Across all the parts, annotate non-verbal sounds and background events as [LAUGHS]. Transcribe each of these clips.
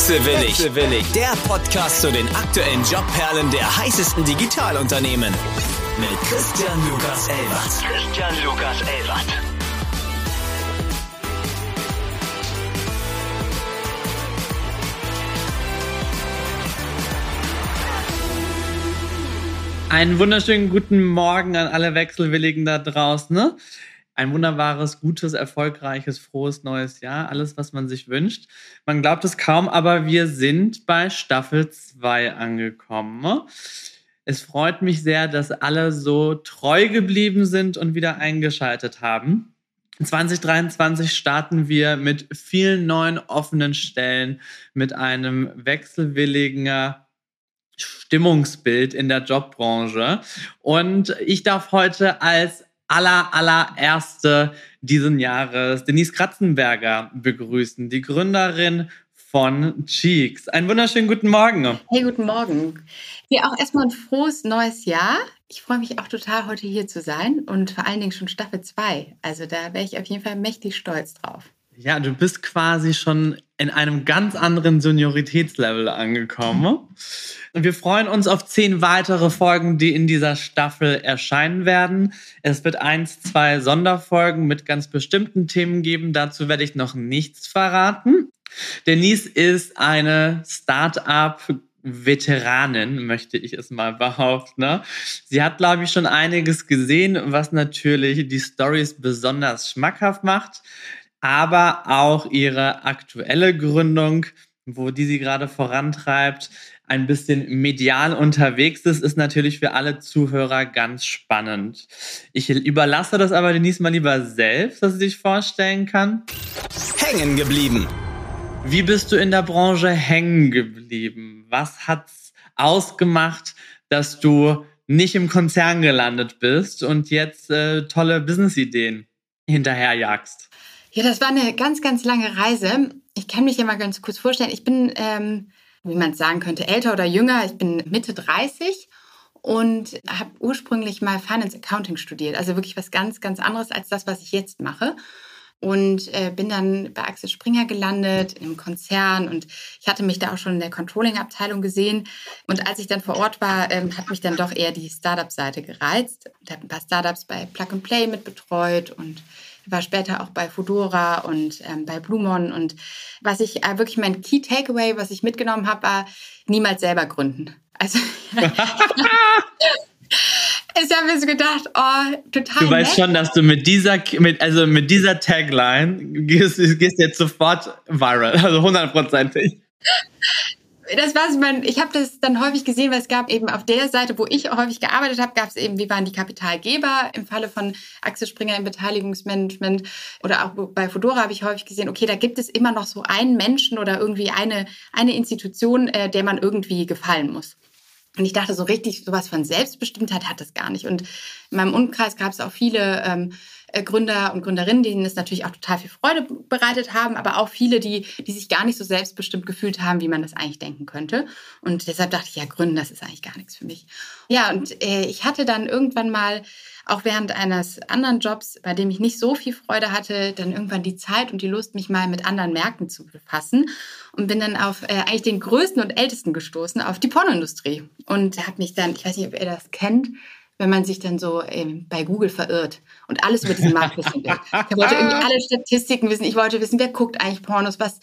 Wechselwillig. Wechselwillig. Der Podcast zu den aktuellen Jobperlen der heißesten Digitalunternehmen. Mit Christian Lukas Elbert. Christian Lukas Elbert. Einen wunderschönen guten Morgen an alle Wechselwilligen da draußen. Ne? Ein wunderbares, gutes, erfolgreiches, frohes neues Jahr. Alles, was man sich wünscht. Man glaubt es kaum, aber wir sind bei Staffel 2 angekommen. Es freut mich sehr, dass alle so treu geblieben sind und wieder eingeschaltet haben. 2023 starten wir mit vielen neuen offenen Stellen, mit einem wechselwilligen Stimmungsbild in der Jobbranche. Und ich darf heute als aller, allererste diesen Jahres Denise Kratzenberger begrüßen, die Gründerin von Cheeks. Einen wunderschönen guten Morgen. Hey, guten Morgen. Dir auch erstmal ein frohes neues Jahr. Ich freue mich auch total, heute hier zu sein und vor allen Dingen schon Staffel 2. Also da wäre ich auf jeden Fall mächtig stolz drauf. Ja, du bist quasi schon in einem ganz anderen Senioritätslevel angekommen. Und wir freuen uns auf zehn weitere Folgen, die in dieser Staffel erscheinen werden. Es wird eins, zwei Sonderfolgen mit ganz bestimmten Themen geben. Dazu werde ich noch nichts verraten. Denise ist eine Start-up Veteranin, möchte ich es mal behaupten. Ne? Sie hat, glaube ich, schon einiges gesehen, was natürlich die Stories besonders schmackhaft macht aber auch ihre aktuelle Gründung, wo die sie gerade vorantreibt, ein bisschen medial unterwegs ist, ist natürlich für alle Zuhörer ganz spannend. Ich überlasse das aber Denise mal lieber selbst, dass sie sich vorstellen kann. Hängen geblieben. Wie bist du in der Branche hängen geblieben? Was hat's ausgemacht, dass du nicht im Konzern gelandet bist und jetzt äh, tolle Businessideen hinterherjagst? Ja, das war eine ganz, ganz lange Reise. Ich kann mich ja mal ganz kurz vorstellen. Ich bin, ähm, wie man es sagen könnte, älter oder jünger. Ich bin Mitte 30 und habe ursprünglich mal Finance Accounting studiert. Also wirklich was ganz, ganz anderes als das, was ich jetzt mache. Und äh, bin dann bei Axel Springer gelandet im Konzern und ich hatte mich da auch schon in der Controlling-Abteilung gesehen. Und als ich dann vor Ort war, ähm, hat mich dann doch eher die Startup-Seite gereizt. Ich habe ein paar Startups bei Plug and Play mitbetreut und war später auch bei Fudora und ähm, bei Blumon. Und was ich äh, wirklich mein Key Takeaway, was ich mitgenommen habe, war niemals selber gründen. Also [LAUGHS] ich habe mir so gedacht, oh, total. Du weißt schon, dass du mit dieser, mit, also mit dieser Tagline gehst, gehst jetzt sofort viral, also hundertprozentig das war mein, ich habe das dann häufig gesehen, weil es gab eben auf der Seite, wo ich häufig gearbeitet habe, gab es eben, wie waren die Kapitalgeber im Falle von Axel Springer im Beteiligungsmanagement oder auch bei Fedora habe ich häufig gesehen, okay, da gibt es immer noch so einen Menschen oder irgendwie eine, eine Institution, äh, der man irgendwie gefallen muss. Und ich dachte, so richtig sowas von Selbstbestimmtheit hat das gar nicht. Und in meinem Umkreis gab es auch viele ähm, äh, Gründer und Gründerinnen, denen es natürlich auch total viel Freude bereitet haben, aber auch viele, die, die sich gar nicht so selbstbestimmt gefühlt haben, wie man das eigentlich denken könnte. Und deshalb dachte ich, ja, Gründen, das ist eigentlich gar nichts für mich. Ja, und äh, ich hatte dann irgendwann mal, auch während eines anderen Jobs, bei dem ich nicht so viel Freude hatte, dann irgendwann die Zeit und die Lust, mich mal mit anderen Märkten zu befassen und bin dann auf äh, eigentlich den größten und ältesten gestoßen, auf die Pornoindustrie. Und habe mich dann, ich weiß nicht, ob ihr das kennt, wenn man sich dann so ähm, bei Google verirrt und alles über diesen Markt wissen will. Ich wollte irgendwie alle Statistiken wissen. Ich wollte wissen, wer guckt eigentlich Pornos, was,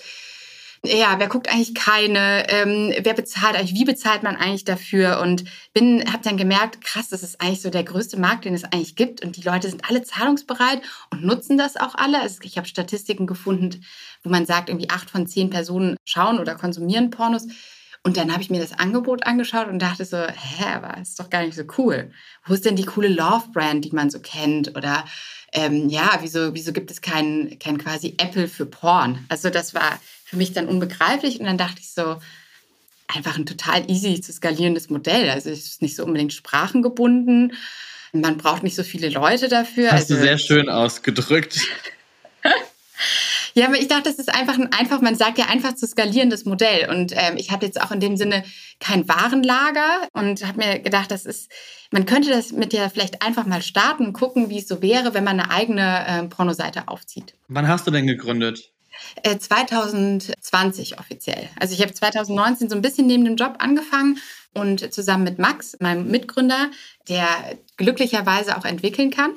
ja, wer guckt eigentlich keine, ähm, wer bezahlt eigentlich, wie bezahlt man eigentlich dafür und bin, habe dann gemerkt, krass, das ist eigentlich so der größte Markt, den es eigentlich gibt und die Leute sind alle zahlungsbereit und nutzen das auch alle. Also ich habe Statistiken gefunden, wo man sagt, irgendwie acht von zehn Personen schauen oder konsumieren Pornos. Und dann habe ich mir das Angebot angeschaut und dachte so, hä, aber ist doch gar nicht so cool. Wo ist denn die coole Love-Brand, die man so kennt? Oder ähm, ja, wieso, wieso gibt es kein, kein quasi Apple für Porn? Also das war für mich dann unbegreiflich. Und dann dachte ich so, einfach ein total easy zu skalierendes Modell. Also es ist nicht so unbedingt sprachengebunden. Man braucht nicht so viele Leute dafür. Hast also, du sehr schön ausgedrückt. Ja, aber ich dachte, das ist einfach ein einfach, man sagt ja einfach zu skalierendes Modell. Und ähm, ich hatte jetzt auch in dem Sinne kein Warenlager und habe mir gedacht, das ist, man könnte das mit der vielleicht einfach mal starten und gucken, wie es so wäre, wenn man eine eigene äh, Pornoseite aufzieht. Wann hast du denn gegründet? Äh, 2020 offiziell. Also ich habe 2019 so ein bisschen neben dem Job angefangen und zusammen mit Max, meinem Mitgründer, der glücklicherweise auch entwickeln kann.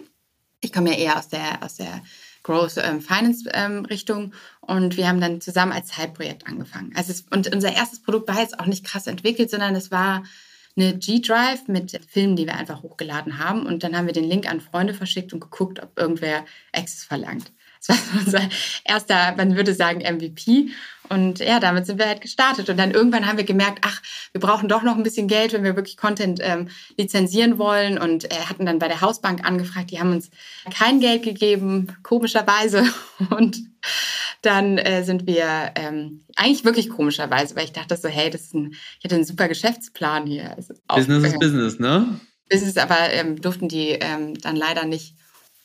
Ich komme ja eher aus der, aus der Growth ähm, Finance ähm, Richtung und wir haben dann zusammen als Zeitprojekt angefangen. Also es, und unser erstes Produkt war jetzt auch nicht krass entwickelt, sondern es war eine G-Drive mit Filmen, die wir einfach hochgeladen haben und dann haben wir den Link an Freunde verschickt und geguckt, ob irgendwer Access verlangt. Das war unser erster, man würde sagen, MVP. Und ja, damit sind wir halt gestartet. Und dann irgendwann haben wir gemerkt, ach, wir brauchen doch noch ein bisschen Geld, wenn wir wirklich Content ähm, lizenzieren wollen. Und äh, hatten dann bei der Hausbank angefragt, die haben uns kein Geld gegeben, komischerweise. [LAUGHS] Und dann äh, sind wir ähm, eigentlich wirklich komischerweise, weil ich dachte so, hey, das ist ein, ich hatte einen super Geschäftsplan hier. Also Business ist Business, ne? Business, aber ähm, durften die ähm, dann leider nicht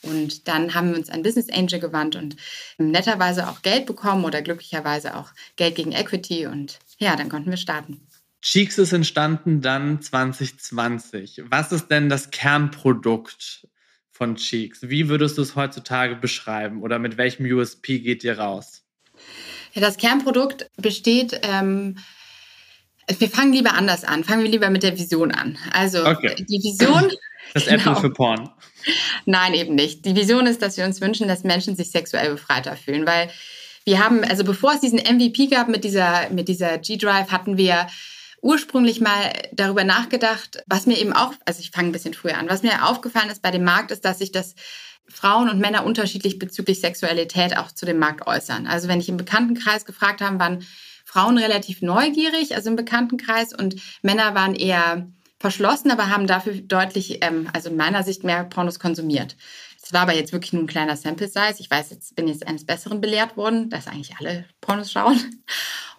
und dann haben wir uns an Business Angel gewandt und netterweise auch Geld bekommen oder glücklicherweise auch Geld gegen Equity. Und ja, dann konnten wir starten. Cheeks ist entstanden dann 2020. Was ist denn das Kernprodukt von Cheeks? Wie würdest du es heutzutage beschreiben oder mit welchem USP geht ihr raus? Ja, das Kernprodukt besteht. Ähm, wir fangen lieber anders an. Fangen wir lieber mit der Vision an. Also okay. die Vision. [LAUGHS] Das genau. Apple für Porn. Nein, eben nicht. Die Vision ist, dass wir uns wünschen, dass Menschen sich sexuell befreiter fühlen, weil wir haben, also bevor es diesen MVP gab mit dieser, mit dieser G-Drive, hatten wir ursprünglich mal darüber nachgedacht, was mir eben auch, also ich fange ein bisschen früher an, was mir aufgefallen ist bei dem Markt, ist, dass sich das Frauen und Männer unterschiedlich bezüglich Sexualität auch zu dem Markt äußern. Also wenn ich im Bekanntenkreis gefragt habe, waren Frauen relativ neugierig, also im Bekanntenkreis, und Männer waren eher verschlossen, aber haben dafür deutlich, ähm, also in meiner Sicht, mehr Pornos konsumiert. Das war aber jetzt wirklich nur ein kleiner Sample Size. Ich weiß, jetzt bin jetzt eines Besseren belehrt worden, dass eigentlich alle Pornos schauen.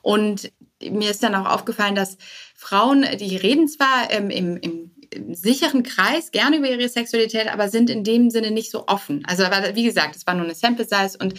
Und mir ist dann auch aufgefallen, dass Frauen, die reden zwar ähm, im, im, sicheren Kreis gerne über ihre Sexualität, aber sind in dem Sinne nicht so offen. Also, wie gesagt, es war nur eine Sample Size und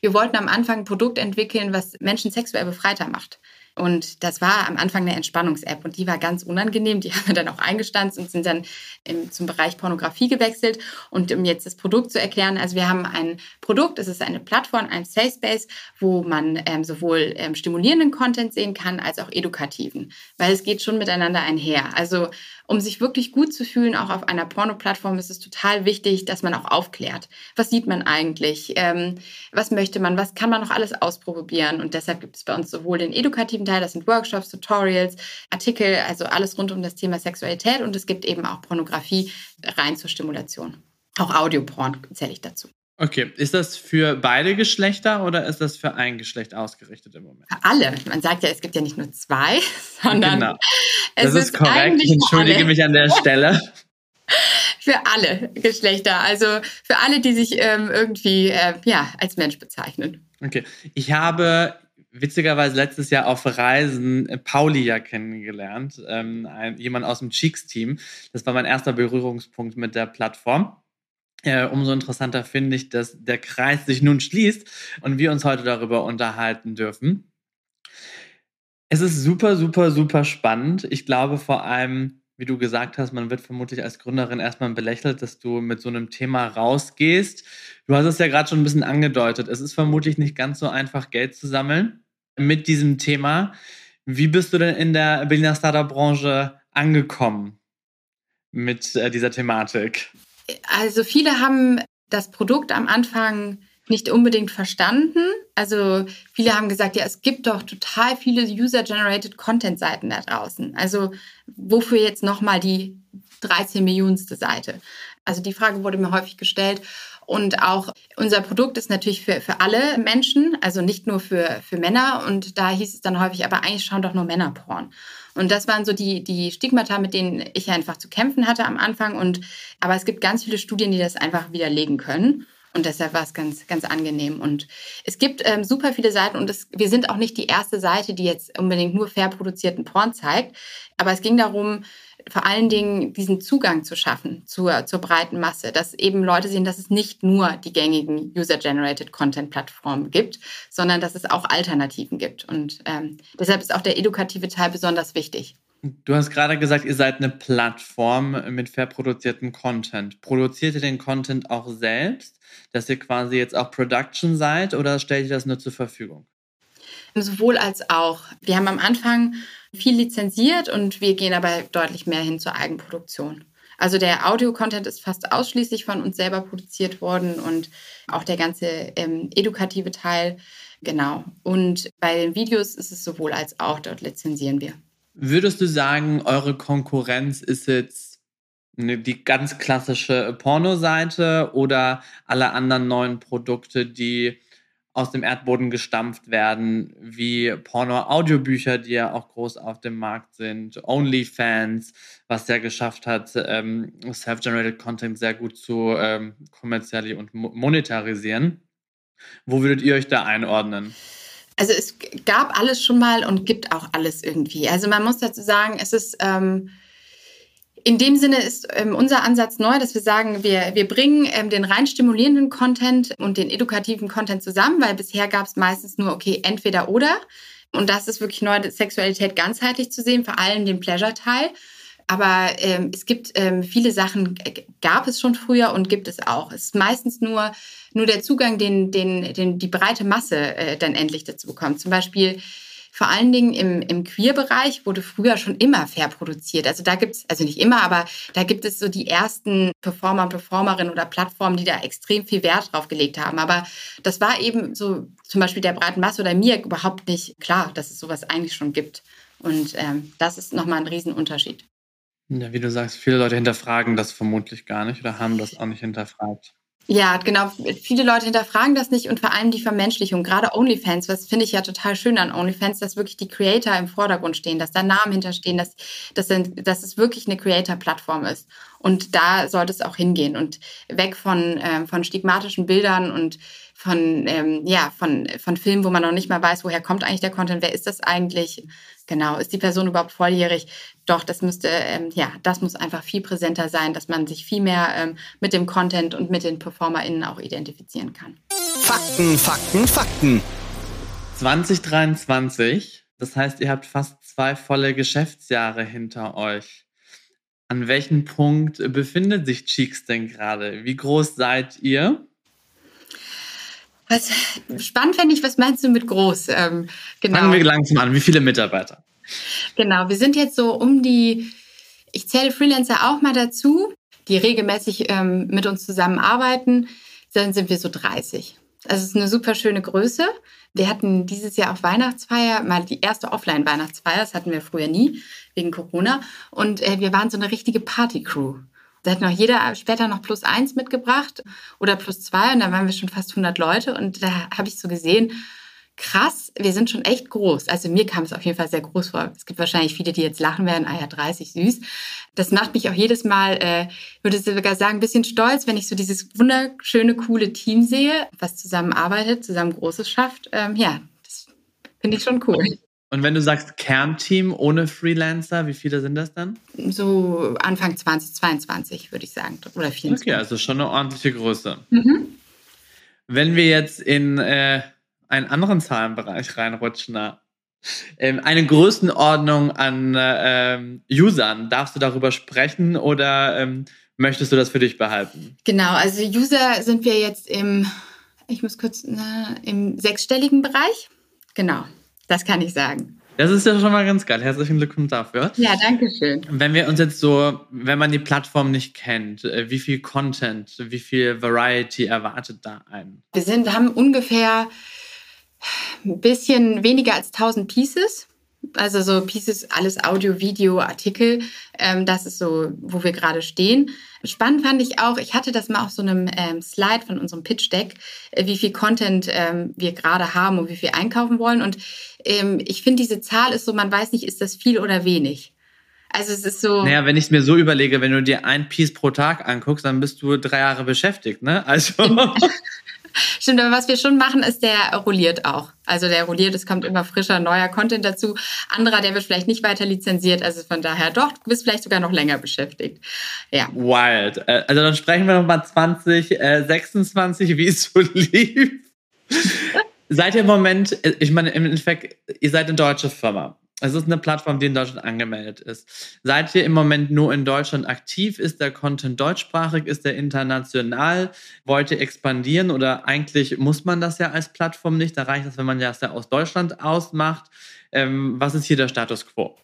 wir wollten am Anfang ein Produkt entwickeln, was Menschen sexuell befreiter macht. Und das war am Anfang eine Entspannungs-App und die war ganz unangenehm. Die [LAUGHS] haben wir dann auch eingestanzt und sind dann im, zum Bereich Pornografie gewechselt. Und um jetzt das Produkt zu erklären, also wir haben ein Produkt, es ist eine Plattform, ein Safe Space, wo man ähm, sowohl ähm, stimulierenden Content sehen kann als auch edukativen, weil es geht schon miteinander einher. Also um sich wirklich gut zu fühlen, auch auf einer Porno-Plattform, ist es total wichtig, dass man auch aufklärt. Was sieht man eigentlich? Ähm, was möchte man? Was kann man noch alles ausprobieren? Und deshalb gibt es bei uns sowohl den edukativen Teil, das sind Workshops, Tutorials, Artikel, also alles rund um das Thema Sexualität. Und es gibt eben auch Pornografie rein zur Stimulation. Auch Audioporn zähle ich dazu. Okay, ist das für beide Geschlechter oder ist das für ein Geschlecht ausgerichtet im Moment? Für alle. Man sagt ja, es gibt ja nicht nur zwei, [LAUGHS] sondern genau. Das ist, ist korrekt. Ich entschuldige mich an der [LAUGHS] Stelle. für alle Geschlechter, also für alle, die sich ähm, irgendwie äh, ja, als Mensch bezeichnen. Okay, ich habe witzigerweise letztes Jahr auf Reisen äh, Pauli ja kennengelernt, ähm, ein, jemand aus dem Cheeks-Team. Das war mein erster Berührungspunkt mit der Plattform. Äh, umso interessanter finde ich, dass der Kreis sich nun schließt und wir uns heute darüber unterhalten dürfen. Es ist super, super, super spannend. Ich glaube vor allem, wie du gesagt hast, man wird vermutlich als Gründerin erstmal belächelt, dass du mit so einem Thema rausgehst. Du hast es ja gerade schon ein bisschen angedeutet. Es ist vermutlich nicht ganz so einfach, Geld zu sammeln mit diesem Thema. Wie bist du denn in der Berliner Startup-Branche angekommen mit äh, dieser Thematik? Also viele haben das Produkt am Anfang nicht unbedingt verstanden. Also viele haben gesagt, ja, es gibt doch total viele User-Generated Content-Seiten da draußen. Also wofür jetzt nochmal die 13 Millionenste Seite? Also die Frage wurde mir häufig gestellt. Und auch unser Produkt ist natürlich für, für alle Menschen, also nicht nur für, für Männer. Und da hieß es dann häufig, aber eigentlich schauen doch nur Männer Porn. Und das waren so die, die Stigmata, mit denen ich einfach zu kämpfen hatte am Anfang. Und, aber es gibt ganz viele Studien, die das einfach widerlegen können. Und deshalb war es ganz, ganz angenehm. Und es gibt ähm, super viele Seiten und es, wir sind auch nicht die erste Seite, die jetzt unbedingt nur fair produzierten Porn zeigt. Aber es ging darum, vor allen Dingen diesen Zugang zu schaffen zur, zur breiten Masse, dass eben Leute sehen, dass es nicht nur die gängigen User-Generated Content-Plattformen gibt, sondern dass es auch Alternativen gibt. Und ähm, deshalb ist auch der edukative Teil besonders wichtig. Du hast gerade gesagt, ihr seid eine Plattform mit fair produziertem Content. Produziert ihr den Content auch selbst, dass ihr quasi jetzt auch Production seid oder stellt ihr das nur zur Verfügung? Sowohl als auch. Wir haben am Anfang viel lizenziert und wir gehen aber deutlich mehr hin zur Eigenproduktion. Also der Audio-Content ist fast ausschließlich von uns selber produziert worden und auch der ganze ähm, edukative Teil. Genau. Und bei den Videos ist es sowohl als auch, dort lizenzieren wir. Würdest du sagen, eure Konkurrenz ist jetzt die ganz klassische Porno-Seite oder alle anderen neuen Produkte, die aus dem Erdboden gestampft werden, wie Porno-Audiobücher, die ja auch groß auf dem Markt sind, OnlyFans, was ja geschafft hat, ähm, self-generated Content sehr gut zu ähm, kommerziell und monetarisieren. Wo würdet ihr euch da einordnen? Also es gab alles schon mal und gibt auch alles irgendwie. Also man muss dazu sagen, es ist ähm, in dem Sinne ist ähm, unser Ansatz neu, dass wir sagen, wir, wir bringen ähm, den rein stimulierenden Content und den edukativen Content zusammen, weil bisher gab es meistens nur, okay, entweder oder. Und das ist wirklich neu, Sexualität ganzheitlich zu sehen, vor allem den Pleasure-Teil. Aber ähm, es gibt ähm, viele Sachen, gab es schon früher und gibt es auch. Es ist meistens nur, nur der Zugang, den, den, den die breite Masse äh, dann endlich dazu bekommt. Zum Beispiel vor allen Dingen im, im Queer-Bereich wurde früher schon immer fair produziert. Also da gibt es, also nicht immer, aber da gibt es so die ersten Performer und Performerinnen oder Plattformen, die da extrem viel Wert drauf gelegt haben. Aber das war eben so zum Beispiel der breiten Masse oder mir überhaupt nicht klar, dass es sowas eigentlich schon gibt. Und ähm, das ist nochmal ein Riesenunterschied. Ja, wie du sagst, viele Leute hinterfragen das vermutlich gar nicht oder haben das auch nicht hinterfragt. Ja, genau. Viele Leute hinterfragen das nicht und vor allem die Vermenschlichung. Gerade OnlyFans, was finde ich ja total schön an OnlyFans, dass wirklich die Creator im Vordergrund stehen, dass da Namen hinterstehen, dass, dass, dass es wirklich eine Creator-Plattform ist. Und da sollte es auch hingehen und weg von, ähm, von stigmatischen Bildern und von, ähm, ja, von, von Filmen, wo man noch nicht mal weiß, woher kommt eigentlich der Content, wer ist das eigentlich, genau, ist die Person überhaupt volljährig? Doch, das müsste, ähm, ja, das muss einfach viel präsenter sein, dass man sich viel mehr ähm, mit dem Content und mit den PerformerInnen auch identifizieren kann. Fakten, Fakten, Fakten. 2023, das heißt, ihr habt fast zwei volle Geschäftsjahre hinter euch. An welchem Punkt befindet sich Cheeks denn gerade? Wie groß seid ihr? Was spannend fände ich, was meinst du mit groß? Ähm, genau. Fangen wir langsam an. Wie viele Mitarbeiter? Genau, wir sind jetzt so um die, ich zähle Freelancer auch mal dazu, die regelmäßig ähm, mit uns zusammenarbeiten. Dann sind wir so 30. Also es ist eine super schöne Größe. Wir hatten dieses Jahr auch Weihnachtsfeier, mal die erste Offline-Weihnachtsfeier, das hatten wir früher nie, wegen Corona. Und äh, wir waren so eine richtige Party-Crew. Da hat noch jeder später noch plus eins mitgebracht oder plus zwei und da waren wir schon fast 100 Leute und da habe ich so gesehen, krass, wir sind schon echt groß. Also mir kam es auf jeden Fall sehr groß vor. Es gibt wahrscheinlich viele, die jetzt lachen werden, ah ja, 30, süß. Das macht mich auch jedes Mal, äh, würde ich sogar sagen, ein bisschen stolz, wenn ich so dieses wunderschöne, coole Team sehe, was zusammenarbeitet, zusammen Großes schafft. Ähm, ja, das finde ich schon cool. Und wenn du sagst Kernteam ohne Freelancer, wie viele sind das dann? So Anfang 2022 würde ich sagen. Oder 24. Okay, also schon eine ordentliche Größe. Mhm. Wenn wir jetzt in äh, einen anderen Zahlenbereich reinrutschen, ähm, eine Größenordnung an äh, ähm, Usern, darfst du darüber sprechen oder ähm, möchtest du das für dich behalten? Genau, also User sind wir jetzt im, ich muss kurz, na, im sechsstelligen Bereich. Genau. Das kann ich sagen. Das ist ja schon mal ganz geil. Herzlichen Glückwunsch dafür. Ja, danke schön. Wenn wir uns jetzt so, wenn man die Plattform nicht kennt, äh, wie viel Content, wie viel Variety erwartet da einen? Wir sind, wir haben ungefähr ein bisschen weniger als 1000 Pieces. Also so Pieces, alles Audio, Video, Artikel. Ähm, das ist so, wo wir gerade stehen. Spannend fand ich auch, ich hatte das mal auf so einem ähm, Slide von unserem Pitch Deck, äh, wie viel Content ähm, wir gerade haben und wie viel einkaufen wollen. Und ähm, ich finde, diese Zahl ist so, man weiß nicht, ist das viel oder wenig. Also es ist so. Naja, wenn ich es mir so überlege, wenn du dir ein Piece pro Tag anguckst, dann bist du drei Jahre beschäftigt, ne? Also. [LAUGHS] [LAUGHS] Stimmt, aber was wir schon machen, ist, der rolliert auch. Also der rolliert, es kommt immer frischer, neuer Content dazu. Anderer, der wird vielleicht nicht weiter lizenziert. Also von daher doch, du bist vielleicht sogar noch länger beschäftigt. Ja. Wild. Äh, also dann sprechen wir nochmal 2026, wie es so [LAUGHS] lief. seid ihr im Moment, äh, ich meine, im Endeffekt, ihr seid eine deutsche Firma. Es ist eine Plattform, die in Deutschland angemeldet ist. Seid ihr im Moment nur in Deutschland aktiv? Ist der Content deutschsprachig? Ist der international? Wollt ihr expandieren oder eigentlich muss man das ja als Plattform nicht? Da reicht es, wenn man das ja aus Deutschland ausmacht. Ähm, was ist hier der Status quo?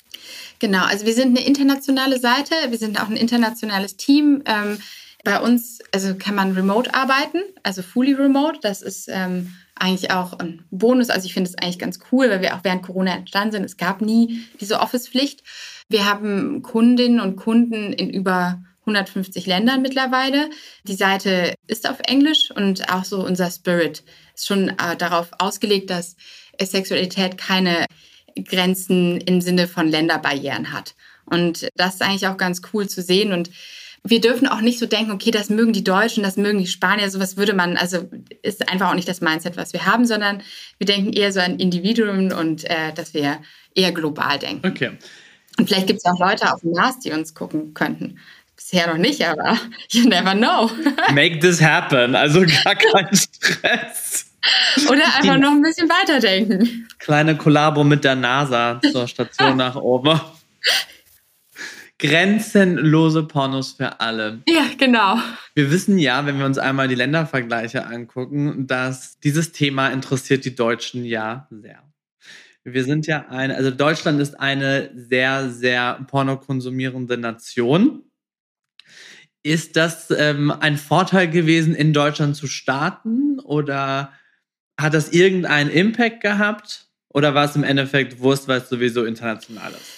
Genau, also wir sind eine internationale Seite, wir sind auch ein internationales Team. Ähm, bei uns also kann man remote arbeiten, also fully remote. Das ist ähm, eigentlich auch ein Bonus. Also ich finde es eigentlich ganz cool, weil wir auch während Corona entstanden sind. Es gab nie diese Office-Pflicht. Wir haben Kundinnen und Kunden in über 150 Ländern mittlerweile. Die Seite ist auf Englisch und auch so unser Spirit ist schon äh, darauf ausgelegt, dass Sexualität keine Grenzen im Sinne von Länderbarrieren hat. Und das ist eigentlich auch ganz cool zu sehen. Und wir dürfen auch nicht so denken, okay, das mögen die Deutschen, das mögen die Spanier, sowas würde man, also ist einfach auch nicht das Mindset, was wir haben, sondern wir denken eher so an Individuen und äh, dass wir eher global denken. Okay. Und vielleicht gibt es auch Leute auf dem Mars, die uns gucken könnten. Bisher noch nicht, aber [LAUGHS] you never know. [LAUGHS] Make this happen, also gar kein Stress. Oder einfach noch ein bisschen weiterdenken. Kleine Kollabo mit der NASA zur Station nach oben. [LAUGHS] Grenzenlose Pornos für alle. Ja, genau. Wir wissen ja, wenn wir uns einmal die Ländervergleiche angucken, dass dieses Thema interessiert die Deutschen ja sehr. Wir sind ja eine, also Deutschland ist eine sehr, sehr pornokonsumierende Nation. Ist das ähm, ein Vorteil gewesen, in Deutschland zu starten oder hat das irgendeinen Impact gehabt? Oder war es im Endeffekt Wurst, weil es sowieso international ist?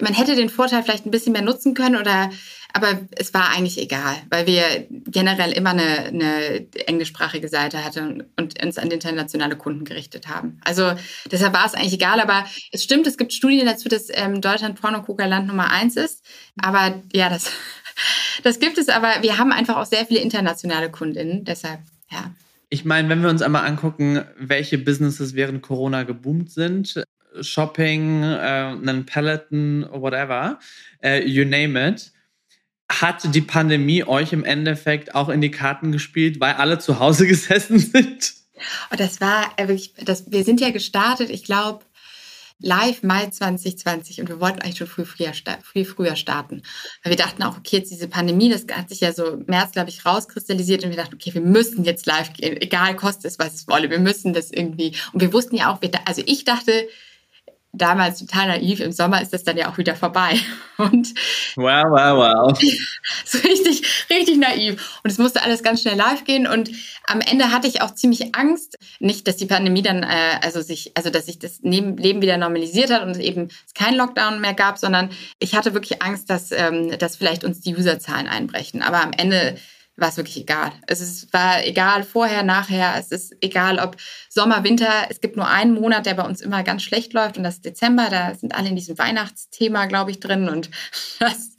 Man hätte den Vorteil vielleicht ein bisschen mehr nutzen können oder aber es war eigentlich egal, weil wir generell immer eine, eine englischsprachige Seite hatten und uns an internationale Kunden gerichtet haben. Also deshalb war es eigentlich egal, aber es stimmt, es gibt Studien dazu, dass ähm, Deutschland Pornokoka-Land Nummer eins ist. Aber ja, das, [LAUGHS] das gibt es, aber wir haben einfach auch sehr viele internationale Kundinnen, deshalb, ja. Ich meine, wenn wir uns einmal angucken, welche Businesses während Corona geboomt sind, Shopping, äh, einen Peloton, whatever, äh, you name it, hat die Pandemie euch im Endeffekt auch in die Karten gespielt, weil alle zu Hause [LAUGHS] gesessen sind? Und das war äh, wirklich, das, wir sind ja gestartet, ich glaube, live Mai 2020 und wir wollten eigentlich schon viel früher, viel früher starten. Weil wir dachten auch, okay, jetzt diese Pandemie, das hat sich ja so März, glaube ich, rauskristallisiert und wir dachten, okay, wir müssen jetzt live gehen, egal kostet es, was es wolle, wir müssen das irgendwie. Und wir wussten ja auch, also ich dachte, damals total naiv, im Sommer ist das dann ja auch wieder vorbei. [LAUGHS] Und wow, wow, wow. [LAUGHS] so richtig, richtig naiv. Und es musste alles ganz schnell live gehen. Und am Ende hatte ich auch ziemlich Angst, nicht, dass die Pandemie dann, äh, also sich, also dass sich das Leben wieder normalisiert hat und es eben kein Lockdown mehr gab, sondern ich hatte wirklich Angst, dass, ähm, dass vielleicht uns die Userzahlen einbrechen. Aber am Ende war es wirklich egal. Es ist, war egal vorher, nachher. Es ist egal, ob Sommer, Winter. Es gibt nur einen Monat, der bei uns immer ganz schlecht läuft und das ist Dezember. Da sind alle in diesem Weihnachtsthema, glaube ich, drin und [LAUGHS] das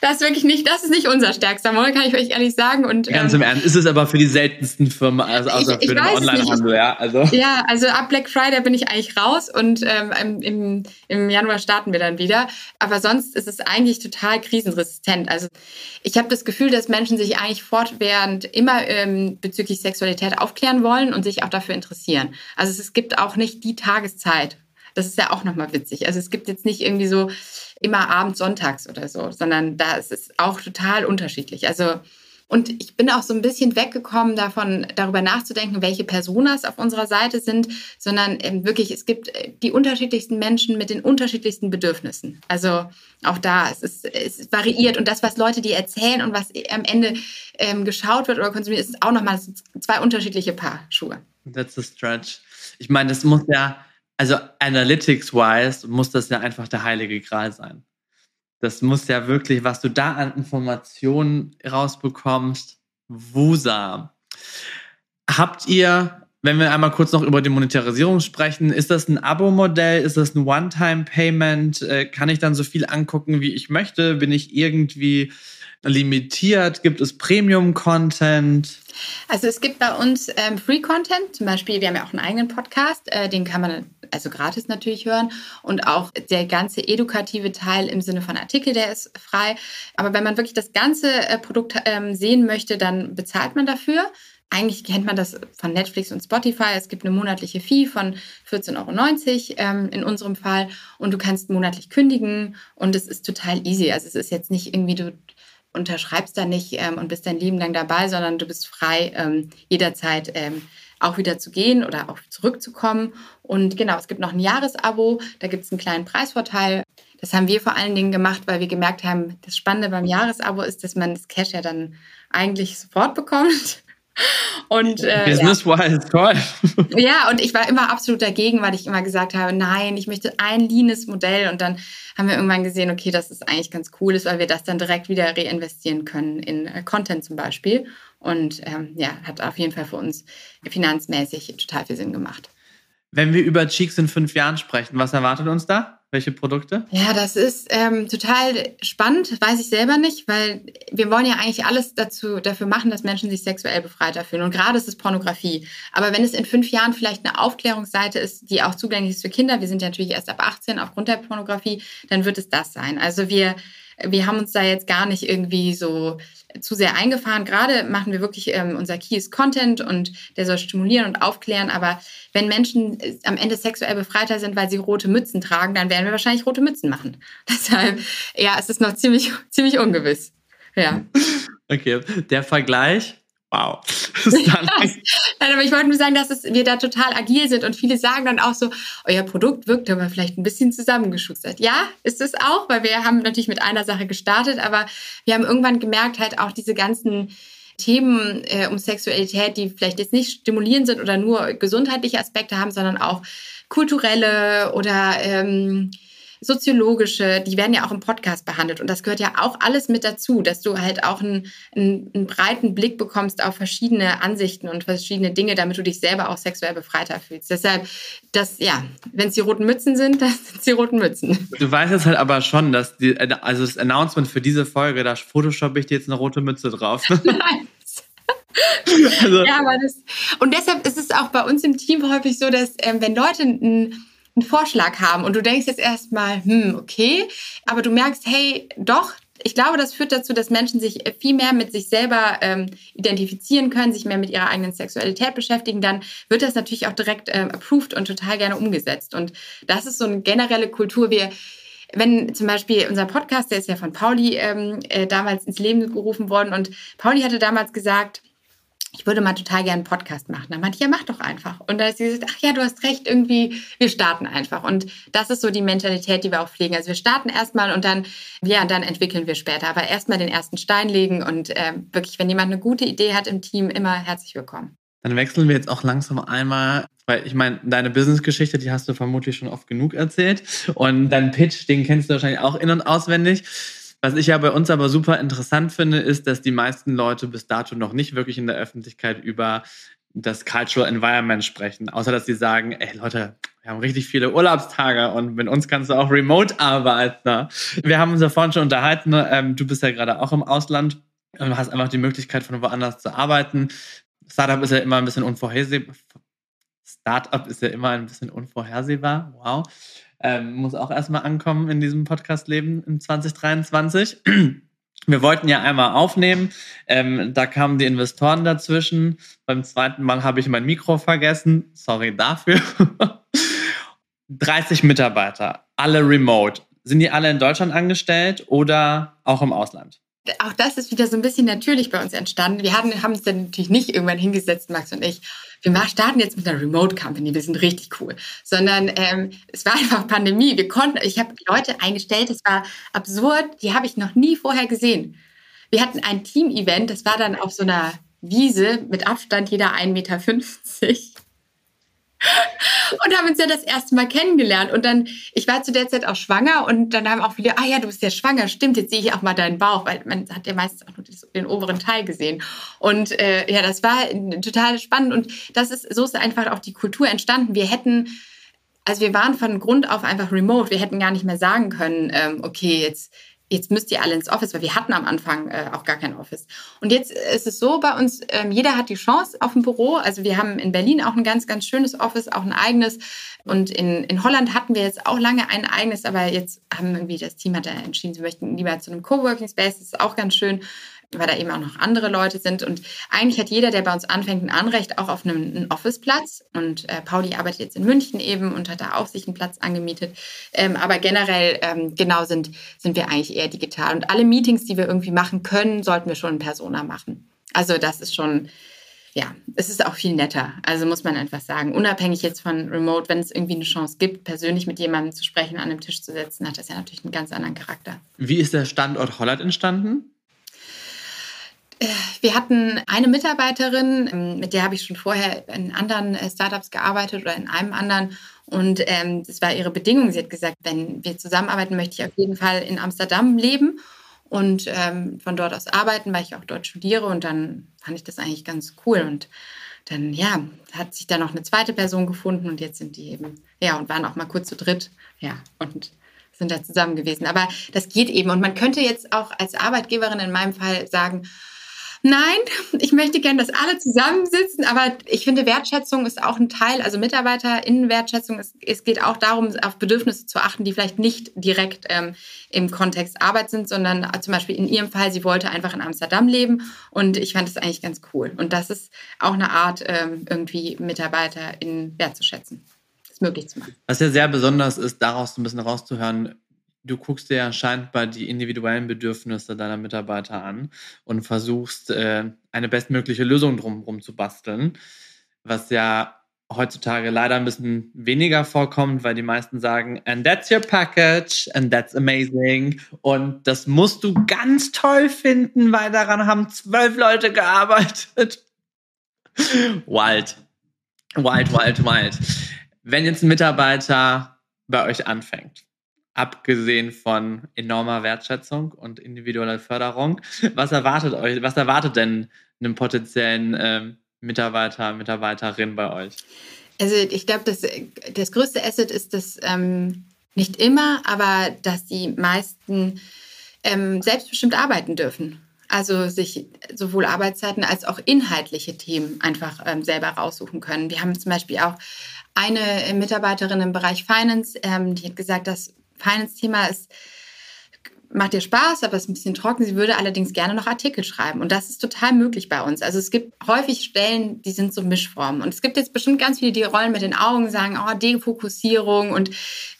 das ist wirklich nicht, das ist nicht unser stärkster Monat, kann ich euch ehrlich sagen. Und, Ganz im ähm, Ernst, ist es aber für die seltensten Firmen, also außer ich, ich für den Onlinehandel, ja. Also. Ja, also ab Black Friday bin ich eigentlich raus und ähm, im, im Januar starten wir dann wieder. Aber sonst ist es eigentlich total krisenresistent. Also ich habe das Gefühl, dass Menschen sich eigentlich fortwährend immer ähm, bezüglich Sexualität aufklären wollen und sich auch dafür interessieren. Also es, es gibt auch nicht die Tageszeit. Das ist ja auch nochmal witzig. Also es gibt jetzt nicht irgendwie so, immer abends, sonntags oder so, sondern da ist es auch total unterschiedlich. Also und ich bin auch so ein bisschen weggekommen davon, darüber nachzudenken, welche Personas auf unserer Seite sind, sondern wirklich, es gibt äh, die unterschiedlichsten Menschen mit den unterschiedlichsten Bedürfnissen. Also auch da, es ist, es variiert und das, was Leute dir erzählen und was am Ende ähm, geschaut wird oder konsumiert, ist auch nochmal zwei unterschiedliche Paar Schuhe. That's a stretch. Ich meine, das muss ja also analytics-wise muss das ja einfach der heilige Gral sein. Das muss ja wirklich, was du da an Informationen rausbekommst, wusa. Habt ihr, wenn wir einmal kurz noch über die Monetarisierung sprechen, ist das ein Abo-Modell? Ist das ein One-Time-Payment? Äh, kann ich dann so viel angucken, wie ich möchte? Bin ich irgendwie limitiert? Gibt es Premium-Content? Also es gibt bei uns ähm, Free-Content, zum Beispiel, wir haben ja auch einen eigenen Podcast, äh, den kann man also gratis natürlich hören und auch der ganze edukative Teil im Sinne von Artikel, der ist frei. Aber wenn man wirklich das ganze äh, Produkt ähm, sehen möchte, dann bezahlt man dafür. eigentlich kennt man das von Netflix und Spotify. Es gibt eine monatliche Fee von 14,90 Euro ähm, in unserem Fall und du kannst monatlich kündigen und es ist total easy. Also es ist jetzt nicht irgendwie, du unterschreibst da nicht ähm, und bist dein Leben lang dabei, sondern du bist frei, ähm, jederzeit ähm, auch wieder zu gehen oder auch zurückzukommen. Und genau, es gibt noch ein Jahresabo, da gibt es einen kleinen Preisvorteil. Das haben wir vor allen Dingen gemacht, weil wir gemerkt haben, das Spannende beim Jahresabo ist, dass man das Cash ja dann eigentlich sofort bekommt. Und, äh, Business-wise, ja. toll. [LAUGHS] Ja, und ich war immer absolut dagegen, weil ich immer gesagt habe, nein, ich möchte ein leanes Modell. Und dann haben wir irgendwann gesehen, okay, das ist eigentlich ganz cool, ist, weil wir das dann direkt wieder reinvestieren können in äh, Content zum Beispiel. Und ähm, ja, hat auf jeden Fall für uns finanzmäßig total viel Sinn gemacht. Wenn wir über Cheeks in fünf Jahren sprechen, was erwartet uns da? Welche Produkte? Ja, das ist ähm, total spannend, weiß ich selber nicht, weil wir wollen ja eigentlich alles dazu, dafür machen, dass Menschen sich sexuell befreiter fühlen. Und gerade ist es Pornografie. Aber wenn es in fünf Jahren vielleicht eine Aufklärungsseite ist, die auch zugänglich ist für Kinder, wir sind ja natürlich erst ab 18 aufgrund der Pornografie, dann wird es das sein. Also wir wir haben uns da jetzt gar nicht irgendwie so zu sehr eingefahren. Gerade machen wir wirklich, ähm, unser Key ist Content und der soll stimulieren und aufklären. Aber wenn Menschen äh, am Ende sexuell befreiter sind, weil sie rote Mützen tragen, dann werden wir wahrscheinlich rote Mützen machen. [LAUGHS] Deshalb, ja, es ist noch ziemlich, ziemlich ungewiss. Ja. [LAUGHS] Okay, der Vergleich Wow. [LAUGHS] [LAUGHS] Nein, aber ich wollte nur sagen, dass es, wir da total agil sind und viele sagen dann auch so, euer Produkt wirkt aber vielleicht ein bisschen zusammengeschustert. Ja, ist es auch, weil wir haben natürlich mit einer Sache gestartet, aber wir haben irgendwann gemerkt, halt auch diese ganzen Themen äh, um Sexualität, die vielleicht jetzt nicht stimulierend sind oder nur gesundheitliche Aspekte haben, sondern auch kulturelle oder ähm, soziologische, die werden ja auch im Podcast behandelt. Und das gehört ja auch alles mit dazu, dass du halt auch einen, einen, einen breiten Blick bekommst auf verschiedene Ansichten und verschiedene Dinge, damit du dich selber auch sexuell befreiter fühlst. Deshalb, das, ja, wenn es die roten Mützen sind, [LAUGHS] das sind die roten Mützen. Du weißt jetzt halt aber schon, dass die, also das Announcement für diese Folge, da Photoshop ich dir jetzt eine rote Mütze drauf. [LAUGHS] [LAUGHS] Nein. Also. Ja, aber das, und deshalb ist es auch bei uns im Team häufig so, dass ähm, wenn Leute ein einen Vorschlag haben und du denkst jetzt erstmal, hm, okay, aber du merkst, hey, doch, ich glaube, das führt dazu, dass Menschen sich viel mehr mit sich selber ähm, identifizieren können, sich mehr mit ihrer eigenen Sexualität beschäftigen, dann wird das natürlich auch direkt ähm, approved und total gerne umgesetzt. Und das ist so eine generelle Kultur. Wir wenn zum Beispiel unser Podcast, der ist ja von Pauli ähm, äh, damals ins Leben gerufen worden und Pauli hatte damals gesagt, ich würde mal total gerne einen Podcast machen. Dann meinte ich, ja, mach doch einfach. Und dann hat sie gesagt, ach ja, du hast recht, irgendwie, wir starten einfach. Und das ist so die Mentalität, die wir auch pflegen. Also wir starten erstmal und dann, ja, dann entwickeln wir später. Aber erstmal den ersten Stein legen und äh, wirklich, wenn jemand eine gute Idee hat im Team, immer herzlich willkommen. Dann wechseln wir jetzt auch langsam einmal, weil ich meine, deine Business-Geschichte, die hast du vermutlich schon oft genug erzählt. Und dein Pitch, den kennst du wahrscheinlich auch in- und auswendig. Was ich ja bei uns aber super interessant finde, ist, dass die meisten Leute bis dato noch nicht wirklich in der Öffentlichkeit über das Cultural Environment sprechen, außer dass sie sagen, ey Leute, wir haben richtig viele Urlaubstage und mit uns kannst du auch remote arbeiten. Wir haben uns ja vorhin schon unterhalten, ähm, du bist ja gerade auch im Ausland und hast einfach die Möglichkeit von woanders zu arbeiten. Startup ist ja immer ein bisschen unvorhersehbar. Startup ist ja immer ein bisschen unvorhersehbar. Wow ähm, muss auch erstmal ankommen in diesem Podcast-Leben im 2023. [CLEARS THROAT] Wir wollten ja einmal aufnehmen, ähm, da kamen die Investoren dazwischen. Beim zweiten Mal habe ich mein Mikro vergessen. Sorry dafür. [LAUGHS] 30 Mitarbeiter, alle remote. Sind die alle in Deutschland angestellt oder auch im Ausland? Auch das ist wieder so ein bisschen natürlich bei uns entstanden. Wir haben, haben uns dann natürlich nicht irgendwann hingesetzt, Max und ich. Wir starten jetzt mit einer Remote Company, wir sind richtig cool. Sondern ähm, es war einfach Pandemie. Wir konnten, ich habe Leute eingestellt, es war absurd, die habe ich noch nie vorher gesehen. Wir hatten ein Team-Event, das war dann auf so einer Wiese mit Abstand jeder 1,50 Meter [LAUGHS] und haben uns ja das erste Mal kennengelernt. Und dann, ich war zu der Zeit auch schwanger und dann haben auch viele, ah ja, du bist ja schwanger, stimmt, jetzt sehe ich auch mal deinen Bauch, weil man hat ja meistens auch nur den oberen Teil gesehen. Und äh, ja, das war total spannend und das ist, so ist einfach auch die Kultur entstanden. Wir hätten, also wir waren von Grund auf einfach remote, wir hätten gar nicht mehr sagen können, ähm, okay, jetzt jetzt müsst ihr alle ins Office, weil wir hatten am Anfang äh, auch gar kein Office. Und jetzt ist es so bei uns, ähm, jeder hat die Chance auf ein Büro. Also wir haben in Berlin auch ein ganz, ganz schönes Office, auch ein eigenes. Und in, in Holland hatten wir jetzt auch lange ein eigenes, aber jetzt haben irgendwie das Team hat da entschieden, sie möchten lieber zu einem Coworking Space, das ist auch ganz schön. Weil da eben auch noch andere Leute sind. Und eigentlich hat jeder, der bei uns anfängt, ein Anrecht auch auf einen, einen Office-Platz. Und äh, Pauli arbeitet jetzt in München eben und hat da auch sich einen Platz angemietet. Ähm, aber generell, ähm, genau, sind, sind wir eigentlich eher digital. Und alle Meetings, die wir irgendwie machen können, sollten wir schon in Persona machen. Also das ist schon, ja, es ist auch viel netter. Also muss man einfach sagen, unabhängig jetzt von Remote, wenn es irgendwie eine Chance gibt, persönlich mit jemandem zu sprechen, an einem Tisch zu setzen, hat das ja natürlich einen ganz anderen Charakter. Wie ist der Standort Holland entstanden? Wir hatten eine Mitarbeiterin, ähm, mit der habe ich schon vorher in anderen äh, Startups gearbeitet oder in einem anderen. Und ähm, das war ihre Bedingung. Sie hat gesagt, wenn wir zusammenarbeiten, möchte ich auf jeden Fall in Amsterdam leben und ähm, von dort aus arbeiten, weil ich auch dort studiere. Und dann fand ich das eigentlich ganz cool. Und dann, ja, hat sich da noch eine zweite Person gefunden und jetzt sind die eben, ja, und waren auch mal kurz zu dritt. Ja, und sind da zusammen gewesen. Aber das geht eben. Und man könnte jetzt auch als Arbeitgeberin in meinem Fall sagen, Nein, ich möchte gerne, dass alle zusammensitzen, aber ich finde, Wertschätzung ist auch ein Teil, also MitarbeiterInnenwertschätzung, es, es geht auch darum, auf Bedürfnisse zu achten, die vielleicht nicht direkt ähm, im Kontext Arbeit sind, sondern zum Beispiel in ihrem Fall, sie wollte einfach in Amsterdam leben und ich fand das eigentlich ganz cool. Und das ist auch eine Art, ähm, irgendwie MitarbeiterInnen wertzuschätzen, das möglich zu machen. Was ja sehr besonders ist, daraus ein bisschen rauszuhören, du guckst dir ja scheinbar die individuellen Bedürfnisse deiner Mitarbeiter an und versuchst, äh, eine bestmögliche Lösung drumherum zu basteln, was ja heutzutage leider ein bisschen weniger vorkommt, weil die meisten sagen, and that's your package, and that's amazing. Und das musst du ganz toll finden, weil daran haben zwölf Leute gearbeitet. wild. Wild, wild, wild. Wenn jetzt ein Mitarbeiter bei euch anfängt, abgesehen von enormer Wertschätzung und individueller Förderung. Was erwartet euch, was erwartet denn einem potenziellen ähm, Mitarbeiter, Mitarbeiterin bei euch? Also ich glaube, das, das größte Asset ist das ähm, nicht immer, aber dass die meisten ähm, selbstbestimmt arbeiten dürfen. Also sich sowohl Arbeitszeiten als auch inhaltliche Themen einfach ähm, selber raussuchen können. Wir haben zum Beispiel auch eine Mitarbeiterin im Bereich Finance, ähm, die hat gesagt, dass Finance-Thema ist, macht ihr Spaß, aber ist ein bisschen trocken. Sie würde allerdings gerne noch Artikel schreiben. Und das ist total möglich bei uns. Also es gibt häufig Stellen, die sind so Mischformen. Und es gibt jetzt bestimmt ganz viele, die rollen mit den Augen, sagen, oh, Defokussierung. Und,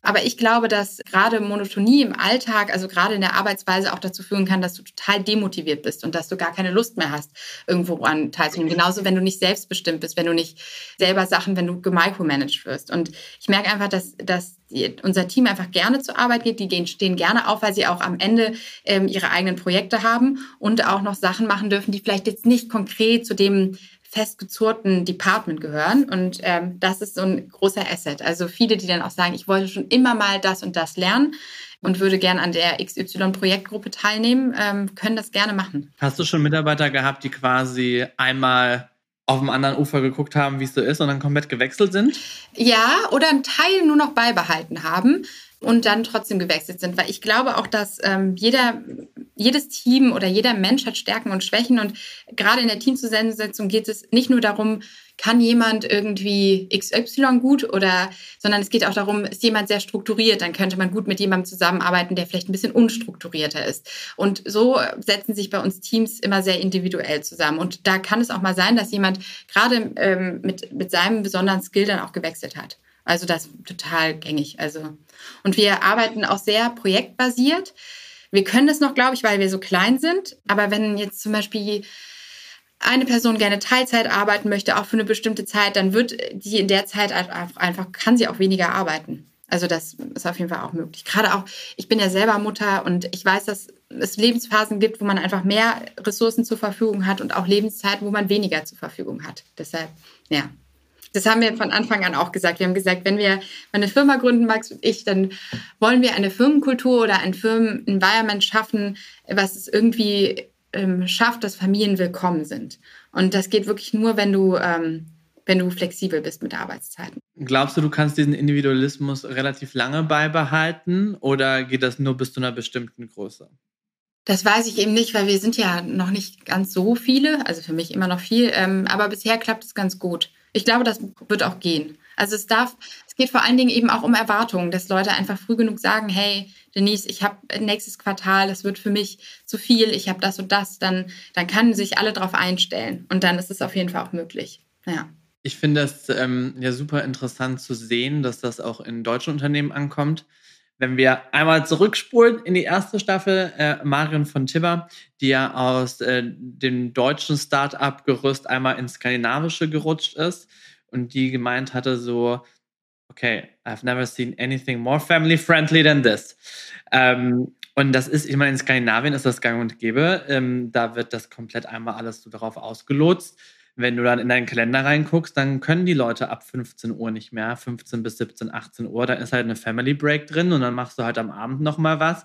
aber ich glaube, dass gerade Monotonie im Alltag, also gerade in der Arbeitsweise auch dazu führen kann, dass du total demotiviert bist und dass du gar keine Lust mehr hast, irgendwo an teilzunehmen. Genauso, wenn du nicht selbstbestimmt bist, wenn du nicht selber Sachen, wenn du gemicromanaged wirst. Und ich merke einfach, dass, dass unser Team einfach gerne zur Arbeit geht. Die gehen, stehen gerne auf, weil sie auch am Ende ähm, ihre eigenen Projekte haben und auch noch Sachen machen dürfen, die vielleicht jetzt nicht konkret zu dem festgezurrten Department gehören. Und ähm, das ist so ein großer Asset. Also viele, die dann auch sagen, ich wollte schon immer mal das und das lernen und würde gerne an der XY-Projektgruppe teilnehmen, ähm, können das gerne machen. Hast du schon Mitarbeiter gehabt, die quasi einmal auf dem anderen Ufer geguckt haben, wie es so ist und dann komplett gewechselt sind? Ja, oder einen Teil nur noch beibehalten haben und dann trotzdem gewechselt sind. Weil ich glaube auch, dass ähm, jeder, jedes Team oder jeder Mensch hat Stärken und Schwächen. Und gerade in der Teamzusammensetzung geht es nicht nur darum, kann jemand irgendwie XY gut oder, sondern es geht auch darum, ist jemand sehr strukturiert, dann könnte man gut mit jemandem zusammenarbeiten, der vielleicht ein bisschen unstrukturierter ist. Und so setzen sich bei uns Teams immer sehr individuell zusammen. Und da kann es auch mal sein, dass jemand gerade ähm, mit, mit seinem besonderen Skill dann auch gewechselt hat. Also das ist total gängig. Also und wir arbeiten auch sehr projektbasiert. Wir können das noch, glaube ich, weil wir so klein sind. Aber wenn jetzt zum Beispiel eine Person gerne Teilzeit arbeiten möchte, auch für eine bestimmte Zeit, dann wird die in der Zeit einfach, kann sie auch weniger arbeiten. Also das ist auf jeden Fall auch möglich. Gerade auch, ich bin ja selber Mutter und ich weiß, dass es Lebensphasen gibt, wo man einfach mehr Ressourcen zur Verfügung hat und auch Lebenszeiten, wo man weniger zur Verfügung hat. Deshalb, ja, das haben wir von Anfang an auch gesagt. Wir haben gesagt, wenn wir eine Firma gründen, Max und ich, dann wollen wir eine Firmenkultur oder ein Firmen-Environment schaffen, was es irgendwie ähm, schafft, dass Familien willkommen sind. Und das geht wirklich nur, wenn du, ähm, wenn du flexibel bist mit Arbeitszeiten. Glaubst du, du kannst diesen Individualismus relativ lange beibehalten oder geht das nur bis zu einer bestimmten Größe? Das weiß ich eben nicht, weil wir sind ja noch nicht ganz so viele, also für mich immer noch viel, ähm, aber bisher klappt es ganz gut. Ich glaube, das wird auch gehen. Also es darf, es geht vor allen Dingen eben auch um Erwartungen, dass Leute einfach früh genug sagen, hey, Denise, ich habe nächstes Quartal, das wird für mich zu viel, ich habe das und das, dann, dann können sich alle darauf einstellen. Und dann ist es auf jeden Fall auch möglich. Ja. Ich finde es ähm, ja super interessant zu sehen, dass das auch in deutschen Unternehmen ankommt. Wenn wir einmal zurückspulen in die erste Staffel, äh, Marion von Tibber, die ja aus äh, dem deutschen Start-up-Gerüst einmal ins skandinavische gerutscht ist und die gemeint hatte so, okay, I've never seen anything more family friendly than this. Ähm, und das ist, ich meine, in Skandinavien ist das gang und gäbe. Ähm, da wird das komplett einmal alles so darauf ausgelotst. Wenn du dann in deinen Kalender reinguckst, dann können die Leute ab 15 Uhr nicht mehr, 15 bis 17, 18 Uhr, da ist halt eine Family Break drin und dann machst du halt am Abend nochmal was.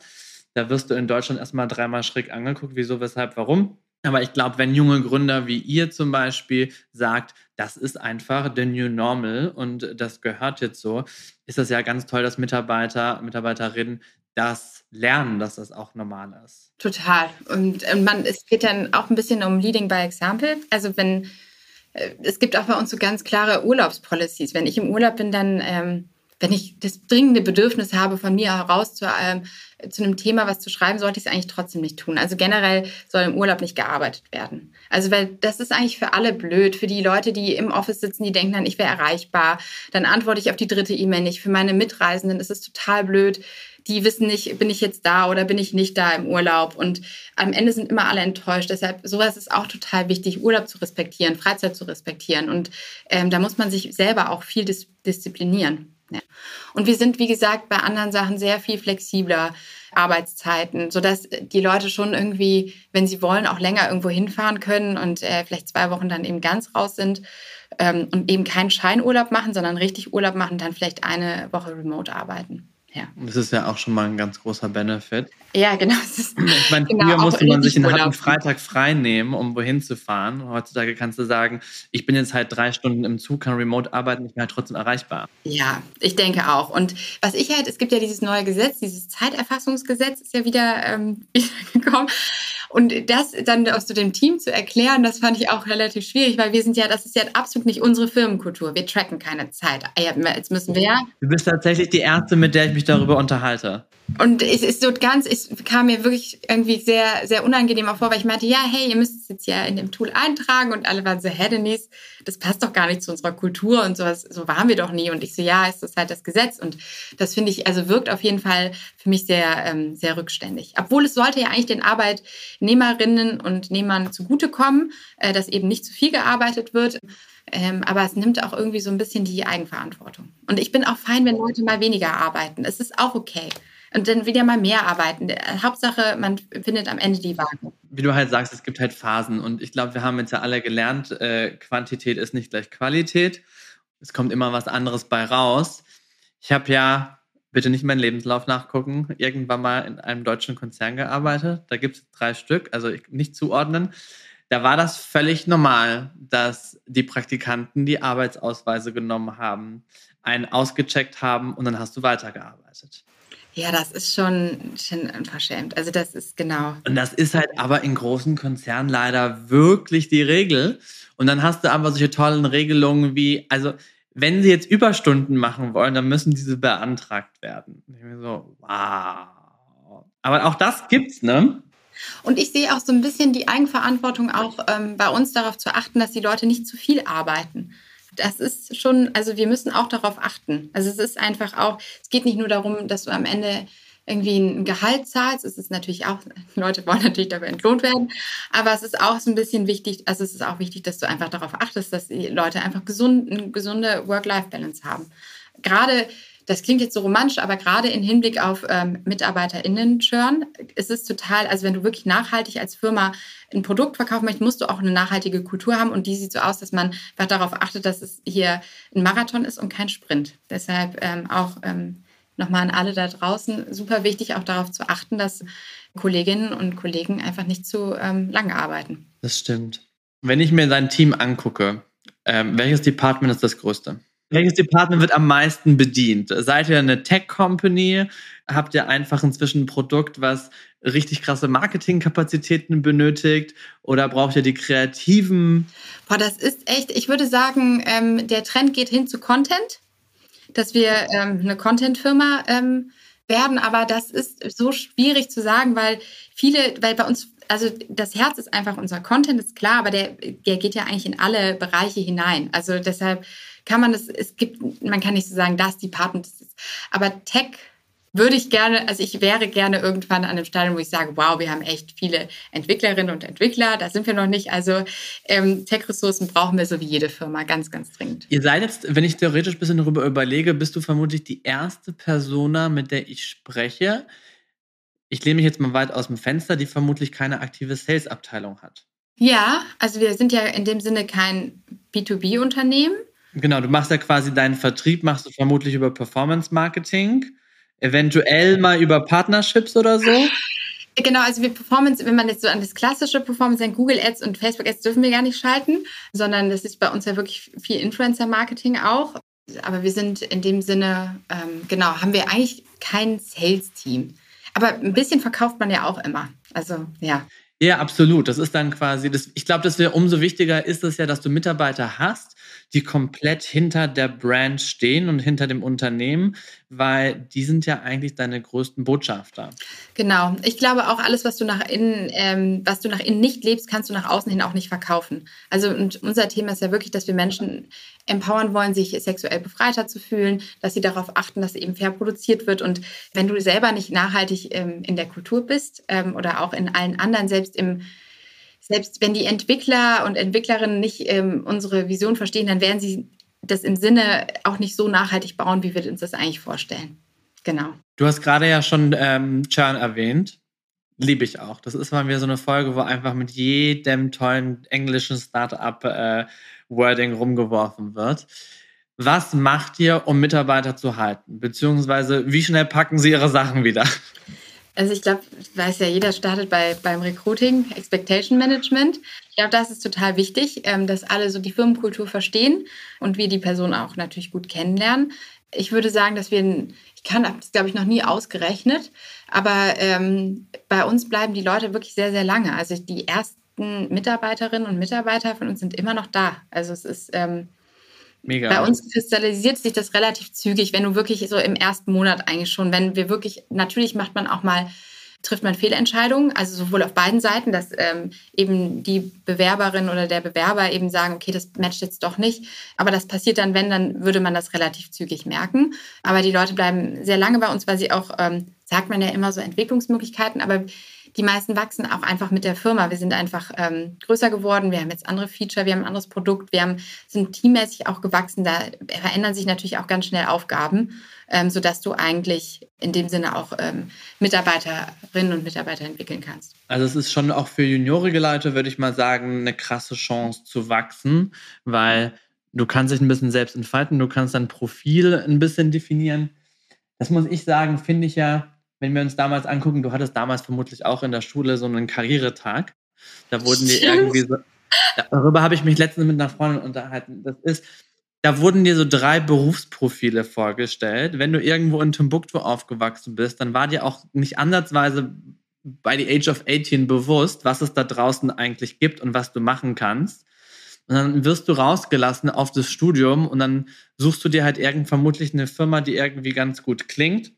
Da wirst du in Deutschland erstmal dreimal schräg angeguckt, wieso, weshalb, warum. Aber ich glaube, wenn junge Gründer wie ihr zum Beispiel sagt, das ist einfach the new normal und das gehört jetzt so, ist das ja ganz toll, dass Mitarbeiter, Mitarbeiterinnen das lernen, dass das auch normal ist. Total. Und, und man, es geht dann auch ein bisschen um Leading by Example. Also wenn äh, es gibt auch bei uns so ganz klare Urlaubspolicies. Wenn ich im Urlaub bin, dann ähm, wenn ich das dringende Bedürfnis habe, von mir heraus zu, ähm, zu einem Thema was zu schreiben, sollte ich es eigentlich trotzdem nicht tun. Also generell soll im Urlaub nicht gearbeitet werden. Also weil das ist eigentlich für alle blöd. Für die Leute, die im Office sitzen, die denken dann, ich wäre erreichbar. Dann antworte ich auf die dritte E-Mail nicht. Für meine Mitreisenden ist es total blöd. Die wissen nicht, bin ich jetzt da oder bin ich nicht da im Urlaub. Und am Ende sind immer alle enttäuscht. Deshalb, sowas ist auch total wichtig, Urlaub zu respektieren, Freizeit zu respektieren. Und ähm, da muss man sich selber auch viel dis disziplinieren. Ja. Und wir sind, wie gesagt, bei anderen Sachen sehr viel flexibler. Arbeitszeiten, sodass die Leute schon irgendwie, wenn sie wollen, auch länger irgendwo hinfahren können und äh, vielleicht zwei Wochen dann eben ganz raus sind ähm, und eben keinen Scheinurlaub machen, sondern richtig Urlaub machen, dann vielleicht eine Woche remote arbeiten. Ja. Das ist ja auch schon mal ein ganz großer Benefit. Ja, genau. ich meine, genau, früher musste man sich einen Freitag frei nehmen, um wohin zu fahren. Heutzutage kannst du sagen, ich bin jetzt halt drei Stunden im Zug, kann remote arbeiten, ich bin halt trotzdem erreichbar. Ja, ich denke auch. Und was ich halt, es gibt ja dieses neue Gesetz, dieses Zeiterfassungsgesetz ist ja wieder, ähm, [LAUGHS] wieder gekommen. Und das dann aus so dem Team zu erklären, das fand ich auch relativ schwierig, weil wir sind ja, das ist ja absolut nicht unsere Firmenkultur. Wir tracken keine Zeit. Ah jetzt müssen wir ja. Du bist tatsächlich die Erste, mit der ich mich darüber unterhalte. Und es ist so ganz, es kam mir wirklich irgendwie sehr, sehr unangenehm auch vor, weil ich meinte, ja, hey, ihr müsst es jetzt ja in dem Tool eintragen und alle waren so, hä, Denise, das passt doch gar nicht zu unserer Kultur und sowas, so waren wir doch nie. Und ich so, ja, ist das halt das Gesetz. Und das finde ich, also wirkt auf jeden Fall für mich sehr, ähm, sehr rückständig. Obwohl es sollte ja eigentlich den Arbeitnehmerinnen und Nehmern zugutekommen, äh, dass eben nicht zu viel gearbeitet wird. Ähm, aber es nimmt auch irgendwie so ein bisschen die Eigenverantwortung. Und ich bin auch fein, wenn Leute mal weniger arbeiten. Es ist auch okay und dann wieder mal mehr arbeiten. Hauptsache, man findet am Ende die Waage. Wie du halt sagst, es gibt halt Phasen und ich glaube, wir haben jetzt ja alle gelernt, äh, Quantität ist nicht gleich Qualität. Es kommt immer was anderes bei raus. Ich habe ja, bitte nicht meinen Lebenslauf nachgucken, irgendwann mal in einem deutschen Konzern gearbeitet. Da gibt es drei Stück, also nicht zuordnen. Da war das völlig normal, dass die Praktikanten die Arbeitsausweise genommen haben, einen ausgecheckt haben und dann hast du weitergearbeitet. Ja, das ist schon, schon unverschämt. Also das ist genau. Und das ist halt aber in großen Konzernen leider wirklich die Regel. Und dann hast du aber solche tollen Regelungen wie, also wenn sie jetzt Überstunden machen wollen, dann müssen diese beantragt werden. ich bin so, wow. Aber auch das gibt's, ne? Und ich sehe auch so ein bisschen die Eigenverantwortung auch ähm, bei uns darauf zu achten, dass die Leute nicht zu viel arbeiten das ist schon, also wir müssen auch darauf achten. Also es ist einfach auch, es geht nicht nur darum, dass du am Ende irgendwie ein Gehalt zahlst. Es ist natürlich auch, [LAUGHS] Leute wollen natürlich dafür entlohnt werden, aber es ist auch so ein bisschen wichtig, also es ist auch wichtig, dass du einfach darauf achtest, dass die Leute einfach gesund, eine gesunde Work-Life-Balance haben. Gerade das klingt jetzt so romantisch, aber gerade im Hinblick auf ähm, MitarbeiterInnen-Churn ist es total, also wenn du wirklich nachhaltig als Firma ein Produkt verkaufen möchtest, musst du auch eine nachhaltige Kultur haben und die sieht so aus, dass man darauf achtet, dass es hier ein Marathon ist und kein Sprint. Deshalb ähm, auch ähm, nochmal an alle da draußen super wichtig, auch darauf zu achten, dass Kolleginnen und Kollegen einfach nicht zu ähm, lange arbeiten. Das stimmt. Wenn ich mir dein Team angucke, ähm, welches Department ist das größte? Welches Department wird am meisten bedient? Seid ihr eine Tech-Company? Habt ihr einfach inzwischen ein Produkt, was richtig krasse Marketingkapazitäten benötigt? Oder braucht ihr die kreativen? Boah, das ist echt, ich würde sagen, ähm, der Trend geht hin zu Content. dass wir ähm, eine Content-Firma ähm, werden, aber das ist so schwierig zu sagen, weil viele, weil bei uns, also das Herz ist einfach unser Content, ist klar, aber der, der geht ja eigentlich in alle Bereiche hinein. Also deshalb kann man das, es gibt, man kann nicht so sagen, das Department ist, aber Tech würde ich gerne, also ich wäre gerne irgendwann an einem Stadion, wo ich sage, wow, wir haben echt viele Entwicklerinnen und Entwickler, da sind wir noch nicht. Also ähm, Tech-Ressourcen brauchen wir so wie jede Firma, ganz, ganz dringend. Ihr seid jetzt, wenn ich theoretisch ein bisschen darüber überlege, bist du vermutlich die erste Persona, mit der ich spreche. Ich lehne mich jetzt mal weit aus dem Fenster, die vermutlich keine aktive Sales-Abteilung hat. Ja, also wir sind ja in dem Sinne kein B2B-Unternehmen. Genau, du machst ja quasi deinen Vertrieb, machst du vermutlich über Performance Marketing. Eventuell mal über Partnerships oder so? Genau, also wir Performance, wenn man jetzt so an das klassische Performance, an Google Ads und Facebook Ads dürfen wir gar nicht schalten, sondern das ist bei uns ja wirklich viel Influencer-Marketing auch. Aber wir sind in dem Sinne, ähm, genau, haben wir eigentlich kein Sales-Team. Aber ein bisschen verkauft man ja auch immer. Also, ja. Ja, absolut. Das ist dann quasi, das, ich glaube, dass wir umso wichtiger ist es ja, dass du Mitarbeiter hast, die komplett hinter der Brand stehen und hinter dem Unternehmen, weil die sind ja eigentlich deine größten Botschafter. Genau. Ich glaube auch alles, was du nach innen, ähm, was du nach innen nicht lebst, kannst du nach außen hin auch nicht verkaufen. Also und unser Thema ist ja wirklich, dass wir Menschen empowern wollen, sich sexuell befreiter zu fühlen, dass sie darauf achten, dass eben fair produziert wird. Und wenn du selber nicht nachhaltig ähm, in der Kultur bist ähm, oder auch in allen anderen, selbst im selbst wenn die Entwickler und Entwicklerinnen nicht ähm, unsere Vision verstehen, dann werden sie das im Sinne auch nicht so nachhaltig bauen, wie wir uns das eigentlich vorstellen. Genau. Du hast gerade ja schon ähm, Churn erwähnt. Liebe ich auch. Das ist mal wieder so eine Folge, wo einfach mit jedem tollen englischen Startup-Wording äh, rumgeworfen wird. Was macht ihr, um Mitarbeiter zu halten? Beziehungsweise, wie schnell packen sie ihre Sachen wieder? Also ich glaube, weiß ja, jeder startet bei, beim Recruiting, Expectation Management. Ich glaube, das ist total wichtig, ähm, dass alle so die Firmenkultur verstehen und wir die Person auch natürlich gut kennenlernen. Ich würde sagen, dass wir, ich kann das glaube ich noch nie ausgerechnet, aber ähm, bei uns bleiben die Leute wirklich sehr, sehr lange. Also die ersten Mitarbeiterinnen und Mitarbeiter von uns sind immer noch da. Also es ist ähm, Mega. Bei uns kristallisiert sich das relativ zügig, wenn du wirklich so im ersten Monat eigentlich schon, wenn wir wirklich, natürlich macht man auch mal, trifft man Fehlentscheidungen, also sowohl auf beiden Seiten, dass ähm, eben die Bewerberin oder der Bewerber eben sagen, okay, das matcht jetzt doch nicht. Aber das passiert dann, wenn, dann würde man das relativ zügig merken. Aber die Leute bleiben sehr lange bei uns, weil sie auch, ähm, sagt man ja immer so Entwicklungsmöglichkeiten, aber die meisten wachsen auch einfach mit der Firma. Wir sind einfach ähm, größer geworden, wir haben jetzt andere Feature, wir haben ein anderes Produkt, wir haben, sind teammäßig auch gewachsen. Da verändern sich natürlich auch ganz schnell Aufgaben, ähm, sodass du eigentlich in dem Sinne auch ähm, Mitarbeiterinnen und Mitarbeiter entwickeln kannst. Also es ist schon auch für juniorige Leute, würde ich mal sagen, eine krasse Chance zu wachsen, weil du kannst dich ein bisschen selbst entfalten, du kannst dein Profil ein bisschen definieren. Das muss ich sagen, finde ich ja wenn wir uns damals angucken, du hattest damals vermutlich auch in der Schule so einen Karrieretag. Da wurden die irgendwie so, darüber habe ich mich letztens mit einer Freundin unterhalten. Das ist, da wurden dir so drei Berufsprofile vorgestellt. Wenn du irgendwo in Timbuktu aufgewachsen bist, dann war dir auch nicht ansatzweise bei the age of 18 bewusst, was es da draußen eigentlich gibt und was du machen kannst. Und dann wirst du rausgelassen auf das Studium und dann suchst du dir halt irgend vermutlich eine Firma, die irgendwie ganz gut klingt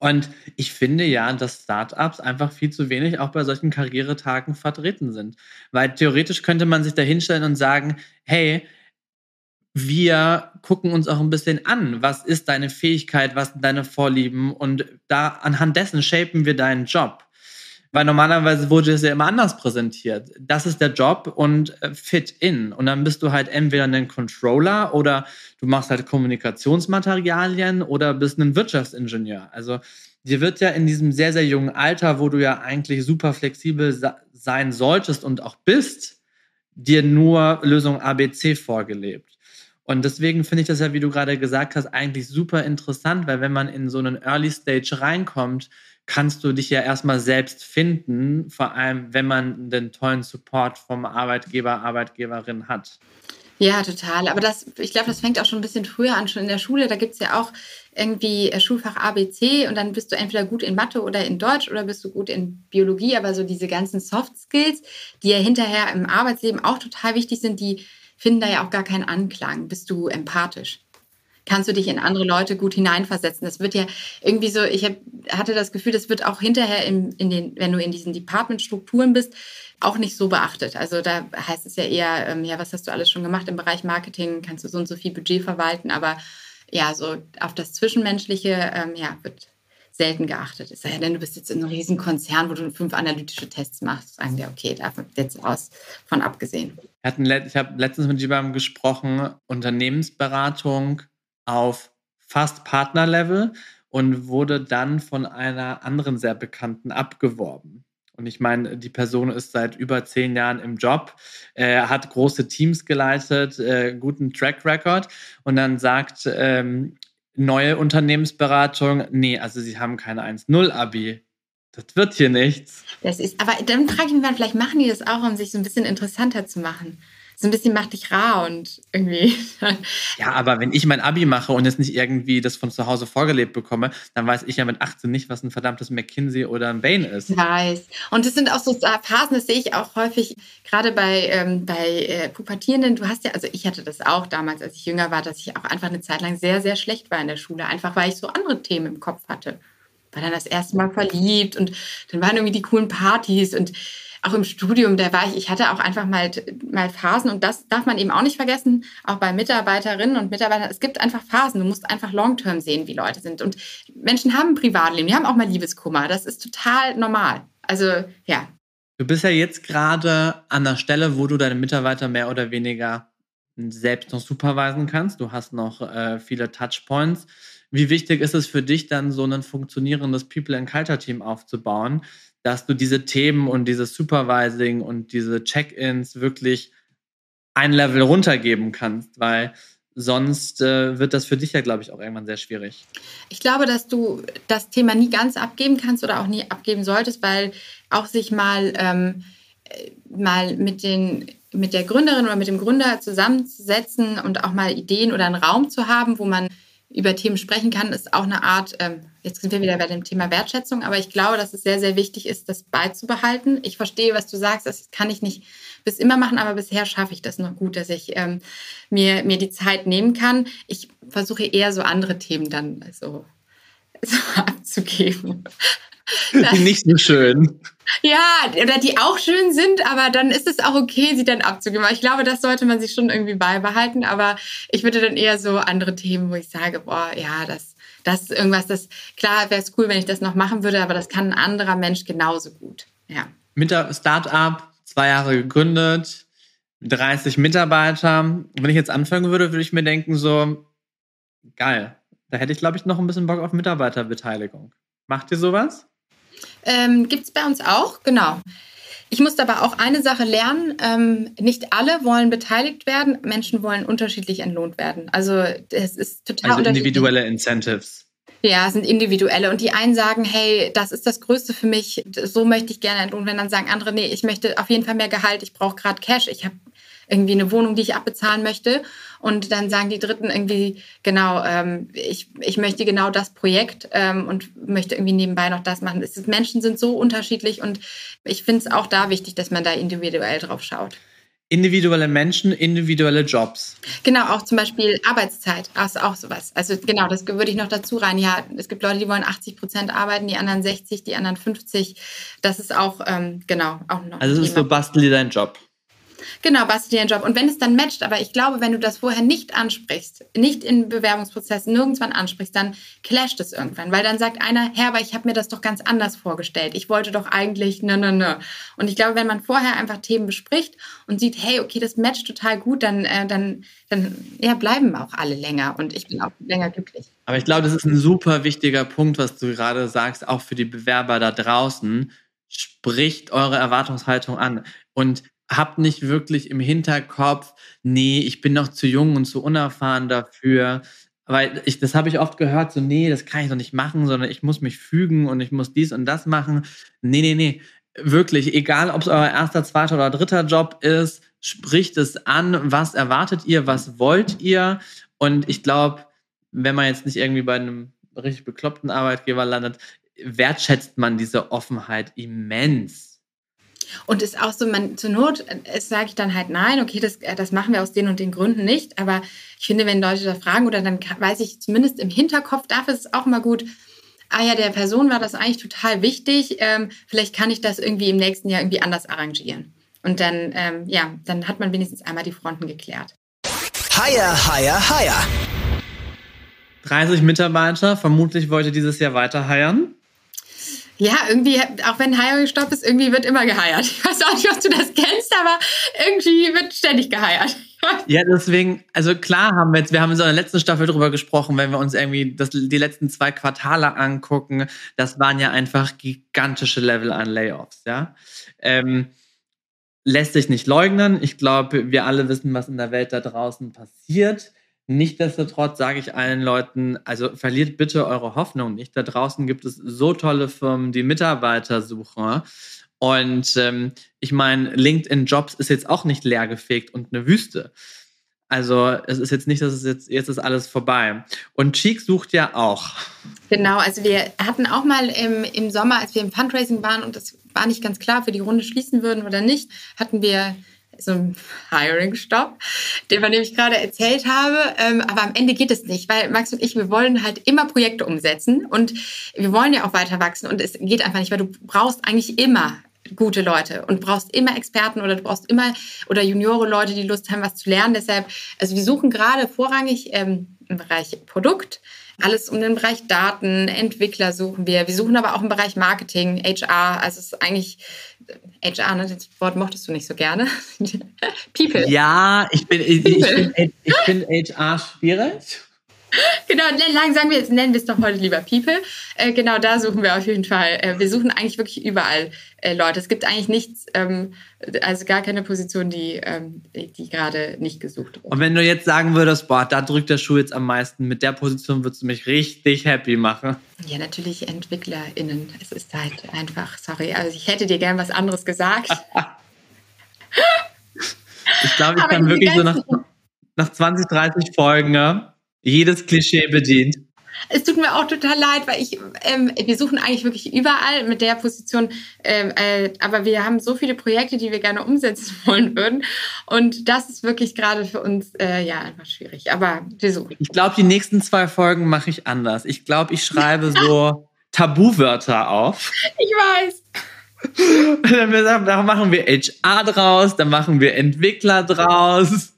und ich finde ja, dass Startups einfach viel zu wenig auch bei solchen Karrieretagen vertreten sind. Weil theoretisch könnte man sich da hinstellen und sagen, hey, wir gucken uns auch ein bisschen an, was ist deine Fähigkeit, was sind deine Vorlieben und da anhand dessen shapen wir deinen Job. Weil normalerweise wurde es ja immer anders präsentiert. Das ist der Job und äh, fit in. Und dann bist du halt entweder ein Controller oder du machst halt Kommunikationsmaterialien oder bist ein Wirtschaftsingenieur. Also dir wird ja in diesem sehr, sehr jungen Alter, wo du ja eigentlich super flexibel sein solltest und auch bist, dir nur Lösung ABC vorgelebt. Und deswegen finde ich das ja, wie du gerade gesagt hast, eigentlich super interessant, weil wenn man in so einen Early Stage reinkommt, kannst du dich ja erstmal selbst finden, vor allem wenn man den tollen Support vom Arbeitgeber, Arbeitgeberin hat. Ja, total. Aber das, ich glaube, das fängt auch schon ein bisschen früher an, schon in der Schule. Da gibt es ja auch irgendwie äh, Schulfach ABC und dann bist du entweder gut in Mathe oder in Deutsch oder bist du gut in Biologie. Aber so diese ganzen Soft Skills, die ja hinterher im Arbeitsleben auch total wichtig sind, die finden da ja auch gar keinen Anklang. Bist du empathisch? Kannst du dich in andere Leute gut hineinversetzen. Das wird ja irgendwie so, ich hab, hatte das Gefühl, das wird auch hinterher, in, in den, wenn du in diesen Department-Strukturen bist, auch nicht so beachtet. Also da heißt es ja eher, ähm, ja, was hast du alles schon gemacht im Bereich Marketing, kannst du so und so viel Budget verwalten, aber ja, so auf das Zwischenmenschliche, ähm, ja, wird selten geachtet. Es sei denn, du bist jetzt in einem riesen Konzern, wo du fünf analytische Tests machst, sagen wir, okay, davon jetzt aus von abgesehen. ich habe letztens mit jemandem gesprochen, Unternehmensberatung auf fast Partnerlevel und wurde dann von einer anderen sehr bekannten abgeworben. Und ich meine, die Person ist seit über zehn Jahren im Job, äh, hat große Teams geleitet, äh, guten Track Record und dann sagt ähm, neue Unternehmensberatung, nee, also sie haben keine 1-0-Abi. Das wird hier nichts. Das ist, aber dann frage ich mich, vielleicht machen die das auch, um sich so ein bisschen interessanter zu machen so ein bisschen macht dich rar und irgendwie. [LAUGHS] ja, aber wenn ich mein Abi mache und jetzt nicht irgendwie das von zu Hause vorgelebt bekomme, dann weiß ich ja mit 18 nicht, was ein verdammtes McKinsey oder ein Bain ist. Weiß. Und das sind auch so Phasen, das sehe ich auch häufig, gerade bei, ähm, bei äh, Pubertierenden. Du hast ja, also ich hatte das auch damals, als ich jünger war, dass ich auch einfach eine Zeit lang sehr, sehr schlecht war in der Schule, einfach weil ich so andere Themen im Kopf hatte. War dann das erste Mal verliebt und dann waren irgendwie die coolen Partys und auch im Studium, da war ich, ich hatte auch einfach mal, mal Phasen und das darf man eben auch nicht vergessen, auch bei Mitarbeiterinnen und Mitarbeitern. Es gibt einfach Phasen. Du musst einfach long-term sehen, wie Leute sind. Und Menschen haben ein Privatleben, die haben auch mal Liebeskummer. Das ist total normal. Also, ja. Du bist ja jetzt gerade an der Stelle, wo du deine Mitarbeiter mehr oder weniger selbst noch supervisen kannst. Du hast noch äh, viele Touchpoints. Wie wichtig ist es für dich dann, so ein funktionierendes People and Culture Team aufzubauen, dass du diese Themen und dieses Supervising und diese Check-ins wirklich ein Level runtergeben kannst, weil sonst äh, wird das für dich ja, glaube ich, auch irgendwann sehr schwierig. Ich glaube, dass du das Thema nie ganz abgeben kannst oder auch nie abgeben solltest, weil auch sich mal, ähm, äh, mal mit, den, mit der Gründerin oder mit dem Gründer zusammenzusetzen und auch mal Ideen oder einen Raum zu haben, wo man über Themen sprechen kann, ist auch eine Art, ähm, jetzt sind wir wieder bei dem Thema Wertschätzung, aber ich glaube, dass es sehr, sehr wichtig ist, das beizubehalten. Ich verstehe, was du sagst, das kann ich nicht bis immer machen, aber bisher schaffe ich das noch gut, dass ich ähm, mir, mir die Zeit nehmen kann. Ich versuche eher so andere Themen dann so, [LAUGHS] so abzugeben. [LAUGHS] Das, nicht so schön. Ja, oder die auch schön sind, aber dann ist es auch okay, sie dann abzugeben. ich glaube, das sollte man sich schon irgendwie beibehalten. Aber ich würde dann eher so andere Themen, wo ich sage, boah, ja, das, das ist irgendwas, das, klar wäre es cool, wenn ich das noch machen würde, aber das kann ein anderer Mensch genauso gut. Ja. Mit der Startup, zwei Jahre gegründet, 30 Mitarbeiter. Wenn ich jetzt anfangen würde, würde ich mir denken, so, geil. Da hätte ich, glaube ich, noch ein bisschen Bock auf Mitarbeiterbeteiligung. Macht ihr sowas? Ähm, Gibt es bei uns auch, genau. Ich musste aber auch eine Sache lernen. Ähm, nicht alle wollen beteiligt werden. Menschen wollen unterschiedlich entlohnt werden. Also es ist total also individuelle Incentives. Ja, sind individuelle. Und die einen sagen, hey, das ist das Größte für mich, so möchte ich gerne entlohnt werden. Dann sagen andere, nee, ich möchte auf jeden Fall mehr Gehalt, ich brauche gerade Cash, ich habe irgendwie eine Wohnung, die ich abbezahlen möchte. Und dann sagen die Dritten irgendwie, genau, ähm, ich, ich möchte genau das Projekt ähm, und möchte irgendwie nebenbei noch das machen. Es, Menschen sind so unterschiedlich und ich finde es auch da wichtig, dass man da individuell drauf schaut. Individuelle Menschen, individuelle Jobs. Genau, auch zum Beispiel Arbeitszeit, das ist auch sowas. Also genau, das würde ich noch dazu rein. Ja, es gibt Leute, die wollen 80 Prozent arbeiten, die anderen 60, die anderen 50. Das ist auch, ähm, genau, auch noch. Also es ist so, bastel dir deinen Job. Genau, bastel dir einen Job. Und wenn es dann matcht, aber ich glaube, wenn du das vorher nicht ansprichst, nicht in Bewerbungsprozessen nirgendwann ansprichst, dann clasht es irgendwann. Weil dann sagt einer, Herr, aber ich habe mir das doch ganz anders vorgestellt. Ich wollte doch eigentlich, ne, ne, ne. Und ich glaube, wenn man vorher einfach Themen bespricht und sieht, hey, okay, das matcht total gut, dann, äh, dann, dann ja, bleiben auch alle länger. Und ich bin auch länger glücklich. Aber ich glaube, das ist ein super wichtiger Punkt, was du gerade sagst, auch für die Bewerber da draußen. Spricht eure Erwartungshaltung an. Und habt nicht wirklich im Hinterkopf, nee, ich bin noch zu jung und zu unerfahren dafür. Weil ich, das habe ich oft gehört, so, nee, das kann ich doch nicht machen, sondern ich muss mich fügen und ich muss dies und das machen. Nee, nee, nee. Wirklich, egal ob es euer erster, zweiter oder dritter Job ist, spricht es an, was erwartet ihr, was wollt ihr. Und ich glaube, wenn man jetzt nicht irgendwie bei einem richtig bekloppten Arbeitgeber landet, wertschätzt man diese Offenheit immens. Und ist auch so, man zur Not äh, sage ich dann halt nein, okay, das, äh, das machen wir aus den und den Gründen nicht. Aber ich finde, wenn Leute da fragen oder dann weiß ich zumindest im Hinterkopf, dafür ist es auch mal gut, ah ja, der Person war das eigentlich total wichtig, ähm, vielleicht kann ich das irgendwie im nächsten Jahr irgendwie anders arrangieren. Und dann, ähm, ja, dann hat man wenigstens einmal die Fronten geklärt. Higher, higher, higher. 30 Mitarbeiter, vermutlich wollte dieses Jahr weiter heiern. Ja, irgendwie, auch wenn Hiring Stopp ist, irgendwie wird immer geheiert. Ich weiß auch nicht, ob du das kennst, aber irgendwie wird ständig geheiert. Ja, deswegen, also klar haben wir jetzt, wir haben in so einer letzten Staffel drüber gesprochen, wenn wir uns irgendwie das, die letzten zwei Quartale angucken, das waren ja einfach gigantische Level an Layoffs, ja. Ähm, lässt sich nicht leugnen. Ich glaube, wir alle wissen, was in der Welt da draußen passiert. Nichtsdestotrotz sage ich allen Leuten, also verliert bitte eure Hoffnung nicht. Da draußen gibt es so tolle Firmen, die Mitarbeiter suchen. Und ähm, ich meine, LinkedIn Jobs ist jetzt auch nicht leergefegt und eine Wüste. Also es ist jetzt nicht, dass es jetzt, jetzt ist alles vorbei. Und Cheek sucht ja auch. Genau, also wir hatten auch mal im, im Sommer, als wir im Fundraising waren und es war nicht ganz klar, ob wir die Runde schließen würden oder nicht, hatten wir so ein Hiring-Stop, den man nämlich gerade erzählt habe. Ähm, aber am Ende geht es nicht, weil Max und ich, wir wollen halt immer Projekte umsetzen und wir wollen ja auch weiter wachsen und es geht einfach nicht, weil du brauchst eigentlich immer gute Leute und brauchst immer Experten oder du brauchst immer oder Juniore Leute, die Lust haben, was zu lernen. Deshalb, also wir suchen gerade vorrangig ähm, im Bereich Produkt, alles um den Bereich Daten, Entwickler suchen wir. Wir suchen aber auch im Bereich Marketing, HR. Also es ist eigentlich HR, ne? das Wort mochtest du nicht so gerne. [LAUGHS] People. Ja, ich bin, ich, ich, bin, ich bin HR schwierig. [LAUGHS] Genau, lang sagen wir, nennen wir es doch heute lieber People. Äh, genau, da suchen wir auf jeden Fall. Äh, wir suchen eigentlich wirklich überall äh, Leute. Es gibt eigentlich nichts, ähm, also gar keine Position, die, ähm, die gerade nicht gesucht wird. Und wenn du jetzt sagen würdest, boah, da drückt der Schuh jetzt am meisten, mit der Position würdest du mich richtig happy machen. Ja, natürlich EntwicklerInnen. Es ist halt einfach, sorry, also ich hätte dir gern was anderes gesagt. [LAUGHS] [LAUGHS] ich glaube, ich Aber kann wirklich so nach, nach 20, 30 Folgen, ja, jedes Klischee bedient. Es tut mir auch total leid, weil ich, ähm, wir suchen eigentlich wirklich überall mit der Position, ähm, äh, aber wir haben so viele Projekte, die wir gerne umsetzen [LAUGHS] wollen würden. Und das ist wirklich gerade für uns äh, ja einfach schwierig. Aber wir suchen. Ich glaube, die nächsten zwei Folgen mache ich anders. Ich glaube, ich schreibe [LAUGHS] so Tabuwörter auf. Ich weiß. [LAUGHS] dann machen wir HR draus, dann machen wir Entwickler draus.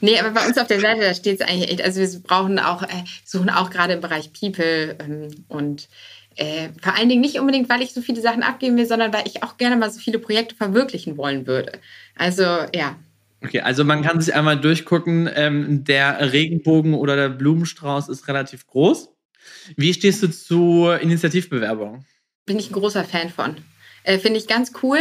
Nee, aber bei uns auf der Seite, da steht es eigentlich echt, also wir brauchen auch, äh, suchen auch gerade im Bereich People ähm, und äh, vor allen Dingen nicht unbedingt, weil ich so viele Sachen abgeben will, sondern weil ich auch gerne mal so viele Projekte verwirklichen wollen würde. Also ja. Okay, also man kann sich einmal durchgucken, ähm, der Regenbogen oder der Blumenstrauß ist relativ groß. Wie stehst du zu Initiativbewerbungen? Bin ich ein großer Fan von. Äh, Finde ich ganz cool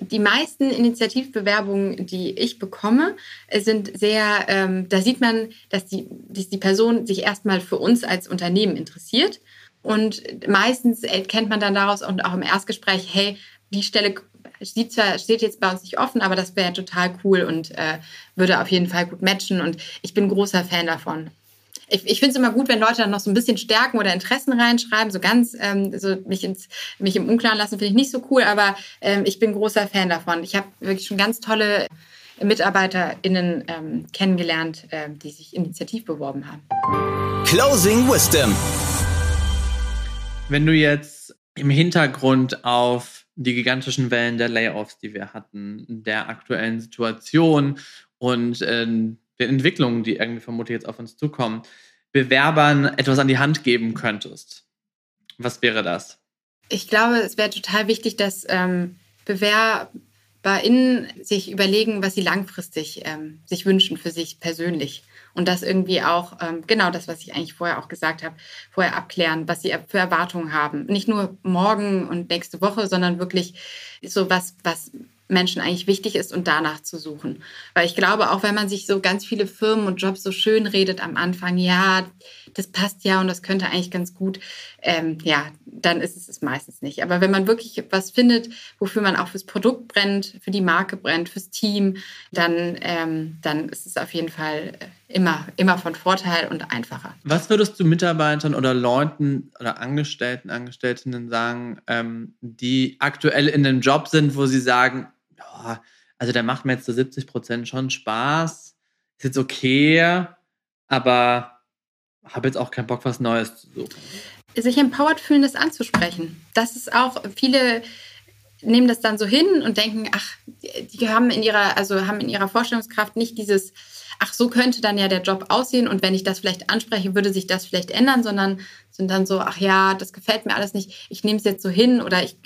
die meisten Initiativbewerbungen, die ich bekomme, sind sehr, ähm, da sieht man, dass die, dass die Person sich erstmal für uns als Unternehmen interessiert. Und meistens erkennt man dann daraus und auch im Erstgespräch, hey, die Stelle steht zwar steht jetzt bei uns nicht offen, aber das wäre total cool und äh, würde auf jeden Fall gut matchen. Und ich bin großer Fan davon ich, ich finde es immer gut, wenn Leute dann noch so ein bisschen Stärken oder Interessen reinschreiben. So ganz ähm, so mich, ins, mich im Unklaren lassen finde ich nicht so cool, aber ähm, ich bin großer Fan davon. Ich habe wirklich schon ganz tolle MitarbeiterInnen ähm, kennengelernt, äh, die sich initiativ beworben haben. Closing Wisdom. Wenn du jetzt im Hintergrund auf die gigantischen Wellen der Layoffs, die wir hatten, der aktuellen Situation und äh, den Entwicklungen, die irgendwie vermutlich jetzt auf uns zukommen, Bewerbern etwas an die Hand geben könntest, was wäre das? Ich glaube, es wäre total wichtig, dass ähm, BewerberInnen sich überlegen, was sie langfristig ähm, sich wünschen für sich persönlich. Und das irgendwie auch, ähm, genau das, was ich eigentlich vorher auch gesagt habe, vorher abklären, was sie für Erwartungen haben. Nicht nur morgen und nächste Woche, sondern wirklich so was, was Menschen eigentlich wichtig ist und danach zu suchen. Weil ich glaube, auch wenn man sich so ganz viele Firmen und Jobs so schön redet am Anfang, ja, das passt ja und das könnte eigentlich ganz gut, ähm, ja, dann ist es es meistens nicht. Aber wenn man wirklich was findet, wofür man auch fürs Produkt brennt, für die Marke brennt, fürs Team, dann, ähm, dann ist es auf jeden Fall immer, immer von Vorteil und einfacher. Was würdest du Mitarbeitern oder Leuten oder Angestellten, Angestellten sagen, ähm, die aktuell in einem Job sind, wo sie sagen, oh, also der macht mir jetzt zu 70 Prozent schon Spaß, ist jetzt okay, aber habe jetzt auch keinen Bock, was Neues zu suchen. Sich empowered fühlen, das anzusprechen. Das ist auch, viele nehmen das dann so hin und denken, ach, die haben in ihrer, also haben in ihrer Vorstellungskraft nicht dieses, ach, so könnte dann ja der Job aussehen und wenn ich das vielleicht anspreche, würde sich das vielleicht ändern, sondern sind dann so, ach ja, das gefällt mir alles nicht, ich nehme es jetzt so hin oder ich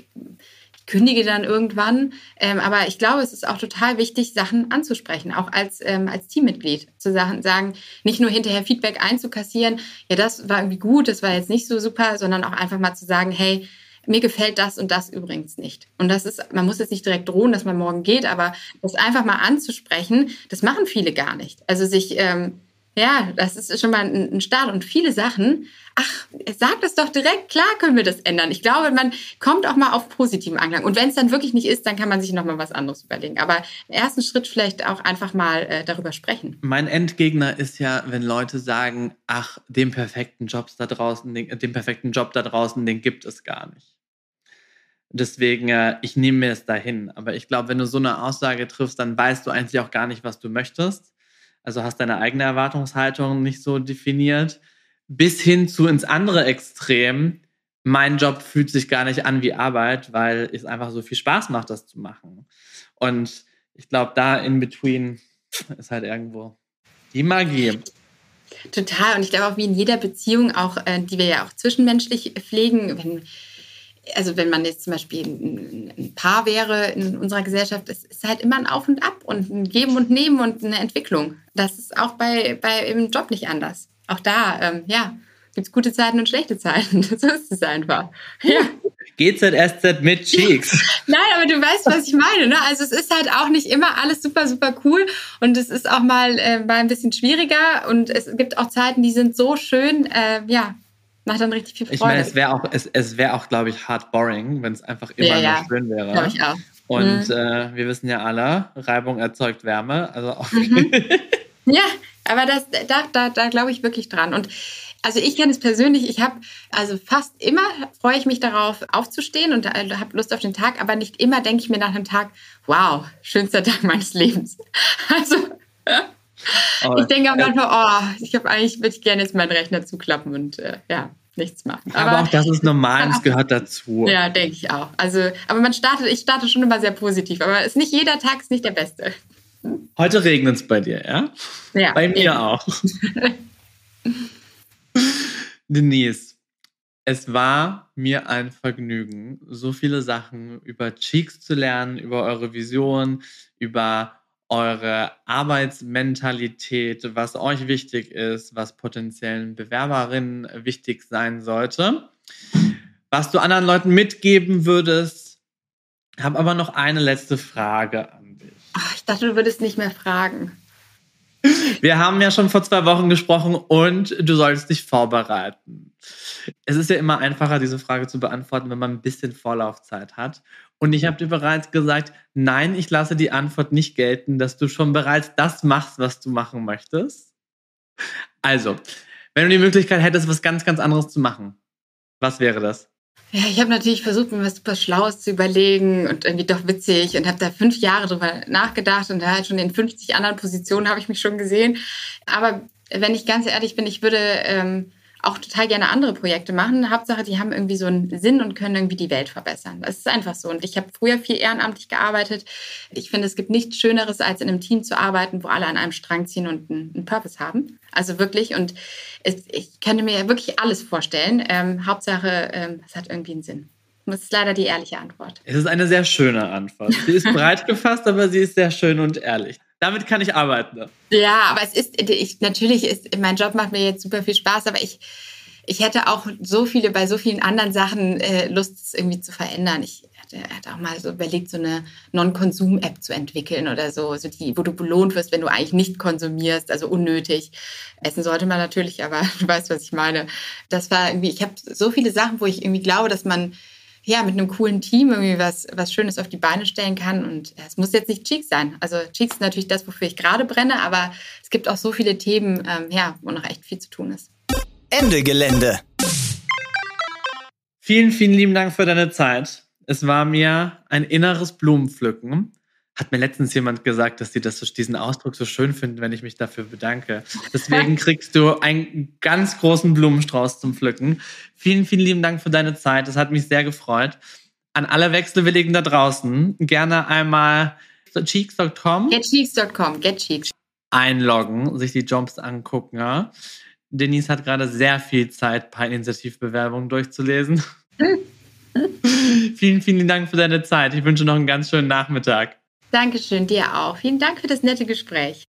kündige dann irgendwann. Ähm, aber ich glaube, es ist auch total wichtig, Sachen anzusprechen, auch als, ähm, als Teammitglied zu Sachen, sagen, nicht nur hinterher Feedback einzukassieren, ja, das war irgendwie gut, das war jetzt nicht so super, sondern auch einfach mal zu sagen, hey, mir gefällt das und das übrigens nicht. Und das ist, man muss jetzt nicht direkt drohen, dass man morgen geht, aber das einfach mal anzusprechen, das machen viele gar nicht. Also sich, ähm, ja, das ist schon mal ein, ein Start. Und viele Sachen, ach, sag das doch direkt, klar können wir das ändern. Ich glaube, man kommt auch mal auf positiven Anklang. Und wenn es dann wirklich nicht ist, dann kann man sich nochmal was anderes überlegen. Aber im ersten Schritt vielleicht auch einfach mal äh, darüber sprechen. Mein Endgegner ist ja, wenn Leute sagen, ach, den perfekten Jobs da draußen, den, den perfekten Job da draußen, den gibt es gar nicht. Deswegen, äh, ich nehme mir es dahin. Aber ich glaube, wenn du so eine Aussage triffst, dann weißt du eigentlich auch gar nicht, was du möchtest. Also hast deine eigene Erwartungshaltung nicht so definiert. Bis hin zu ins andere Extrem. Mein Job fühlt sich gar nicht an wie Arbeit, weil es einfach so viel Spaß macht, das zu machen. Und ich glaube, da in between ist halt irgendwo die Magie. Total. Und ich glaube auch wie in jeder Beziehung, auch äh, die wir ja auch zwischenmenschlich pflegen, wenn also wenn man jetzt zum Beispiel ein, Paar wäre in unserer Gesellschaft, es ist halt immer ein Auf und Ab und ein Geben und Nehmen und eine Entwicklung. Das ist auch bei, bei im Job nicht anders. Auch da, ähm, ja, gibt es gute Zeiten und schlechte Zeiten. [LAUGHS] so ist es einfach. Ja. GZSZ mit Cheeks. [LAUGHS] Nein, aber du weißt, was ich meine. Ne? Also es ist halt auch nicht immer alles super, super cool und es ist auch mal, äh, mal ein bisschen schwieriger und es gibt auch Zeiten, die sind so schön, äh, ja, macht dann richtig viel Freude. Ich meine, es wäre auch, es, es wäre auch, glaube ich, hard boring, wenn es einfach immer ja, ja. schön wäre. Glaube ich auch. Und mhm. äh, wir wissen ja alle, Reibung erzeugt Wärme. Also auch mhm. [LAUGHS] ja, aber das, da, da, da glaube ich wirklich dran. Und also ich kenne es persönlich, ich habe also fast immer freue ich mich darauf aufzustehen und äh, habe Lust auf den Tag, aber nicht immer denke ich mir nach einem Tag, wow, schönster Tag meines Lebens. [LAUGHS] Also aber, ich denke auch manchmal, oh, ich habe eigentlich, würde ich gerne jetzt meinen Rechner zuklappen und äh, ja, nichts machen. Aber, aber auch das ist normal, es gehört dazu. Ja, denke ich auch. Also, aber man startet, ich starte schon immer sehr positiv, aber ist nicht jeder Tag ist nicht der beste. Heute regnet es bei dir, ja? Ja. Bei mir eben. auch. [LAUGHS] Denise, es war mir ein Vergnügen, so viele Sachen über Cheeks zu lernen, über eure Vision, über eure Arbeitsmentalität, was euch wichtig ist, was potenziellen Bewerberinnen wichtig sein sollte. Was du anderen Leuten mitgeben würdest, habe aber noch eine letzte Frage. Ach, ich dachte, du würdest nicht mehr fragen. Wir haben ja schon vor zwei Wochen gesprochen und du solltest dich vorbereiten. Es ist ja immer einfacher, diese Frage zu beantworten, wenn man ein bisschen Vorlaufzeit hat. Und ich habe dir bereits gesagt, nein, ich lasse die Antwort nicht gelten, dass du schon bereits das machst, was du machen möchtest. Also, wenn du die Möglichkeit hättest, was ganz, ganz anderes zu machen, was wäre das? Ja, ich habe natürlich versucht, mir was super Schlaues zu überlegen und irgendwie doch witzig und habe da fünf Jahre drüber nachgedacht und da halt schon in 50 anderen Positionen habe ich mich schon gesehen. Aber wenn ich ganz ehrlich bin, ich würde ähm, auch total gerne andere Projekte machen. Hauptsache, die haben irgendwie so einen Sinn und können irgendwie die Welt verbessern. Das ist einfach so. Und ich habe früher viel ehrenamtlich gearbeitet. Ich finde, es gibt nichts Schöneres, als in einem Team zu arbeiten, wo alle an einem Strang ziehen und einen, einen Purpose haben. Also wirklich. Und es, ich könnte mir wirklich alles vorstellen. Ähm, Hauptsache, ähm, es hat irgendwie einen Sinn. Das ist leider die ehrliche Antwort. Es ist eine sehr schöne Antwort. Sie ist [LAUGHS] breit gefasst, aber sie ist sehr schön und ehrlich damit kann ich arbeiten. Ja, aber es ist, ich, natürlich ist, mein Job macht mir jetzt super viel Spaß, aber ich, ich hätte auch so viele, bei so vielen anderen Sachen äh, Lust, es irgendwie zu verändern. Ich hatte, hatte auch mal so überlegt, so eine Non-Konsum-App zu entwickeln oder so, so die, wo du belohnt wirst, wenn du eigentlich nicht konsumierst, also unnötig. Essen sollte man natürlich, aber [LAUGHS] du weißt, was ich meine. Das war irgendwie, ich habe so viele Sachen, wo ich irgendwie glaube, dass man ja, mit einem coolen Team irgendwie was, was Schönes auf die Beine stellen kann. Und es muss jetzt nicht Cheeks sein. Also Cheeks ist natürlich das, wofür ich gerade brenne, aber es gibt auch so viele Themen, ähm, ja, wo noch echt viel zu tun ist. Ende Gelände. Vielen, vielen lieben Dank für deine Zeit. Es war mir ein inneres Blumenpflücken. Hat mir letztens jemand gesagt, dass sie das, diesen Ausdruck so schön finden, wenn ich mich dafür bedanke. Deswegen [LAUGHS] kriegst du einen ganz großen Blumenstrauß zum Pflücken. Vielen, vielen lieben Dank für deine Zeit. Das hat mich sehr gefreut. An alle Wechselwilligen da draußen gerne einmal cheeks.com getcheeks.com, getcheeks einloggen, sich die Jobs angucken. Ja? Denise hat gerade sehr viel Zeit, bei Initiativbewerbungen durchzulesen. [LAUGHS] vielen, vielen Dank für deine Zeit. Ich wünsche noch einen ganz schönen Nachmittag. Dankeschön, dir auch. Vielen Dank für das nette Gespräch.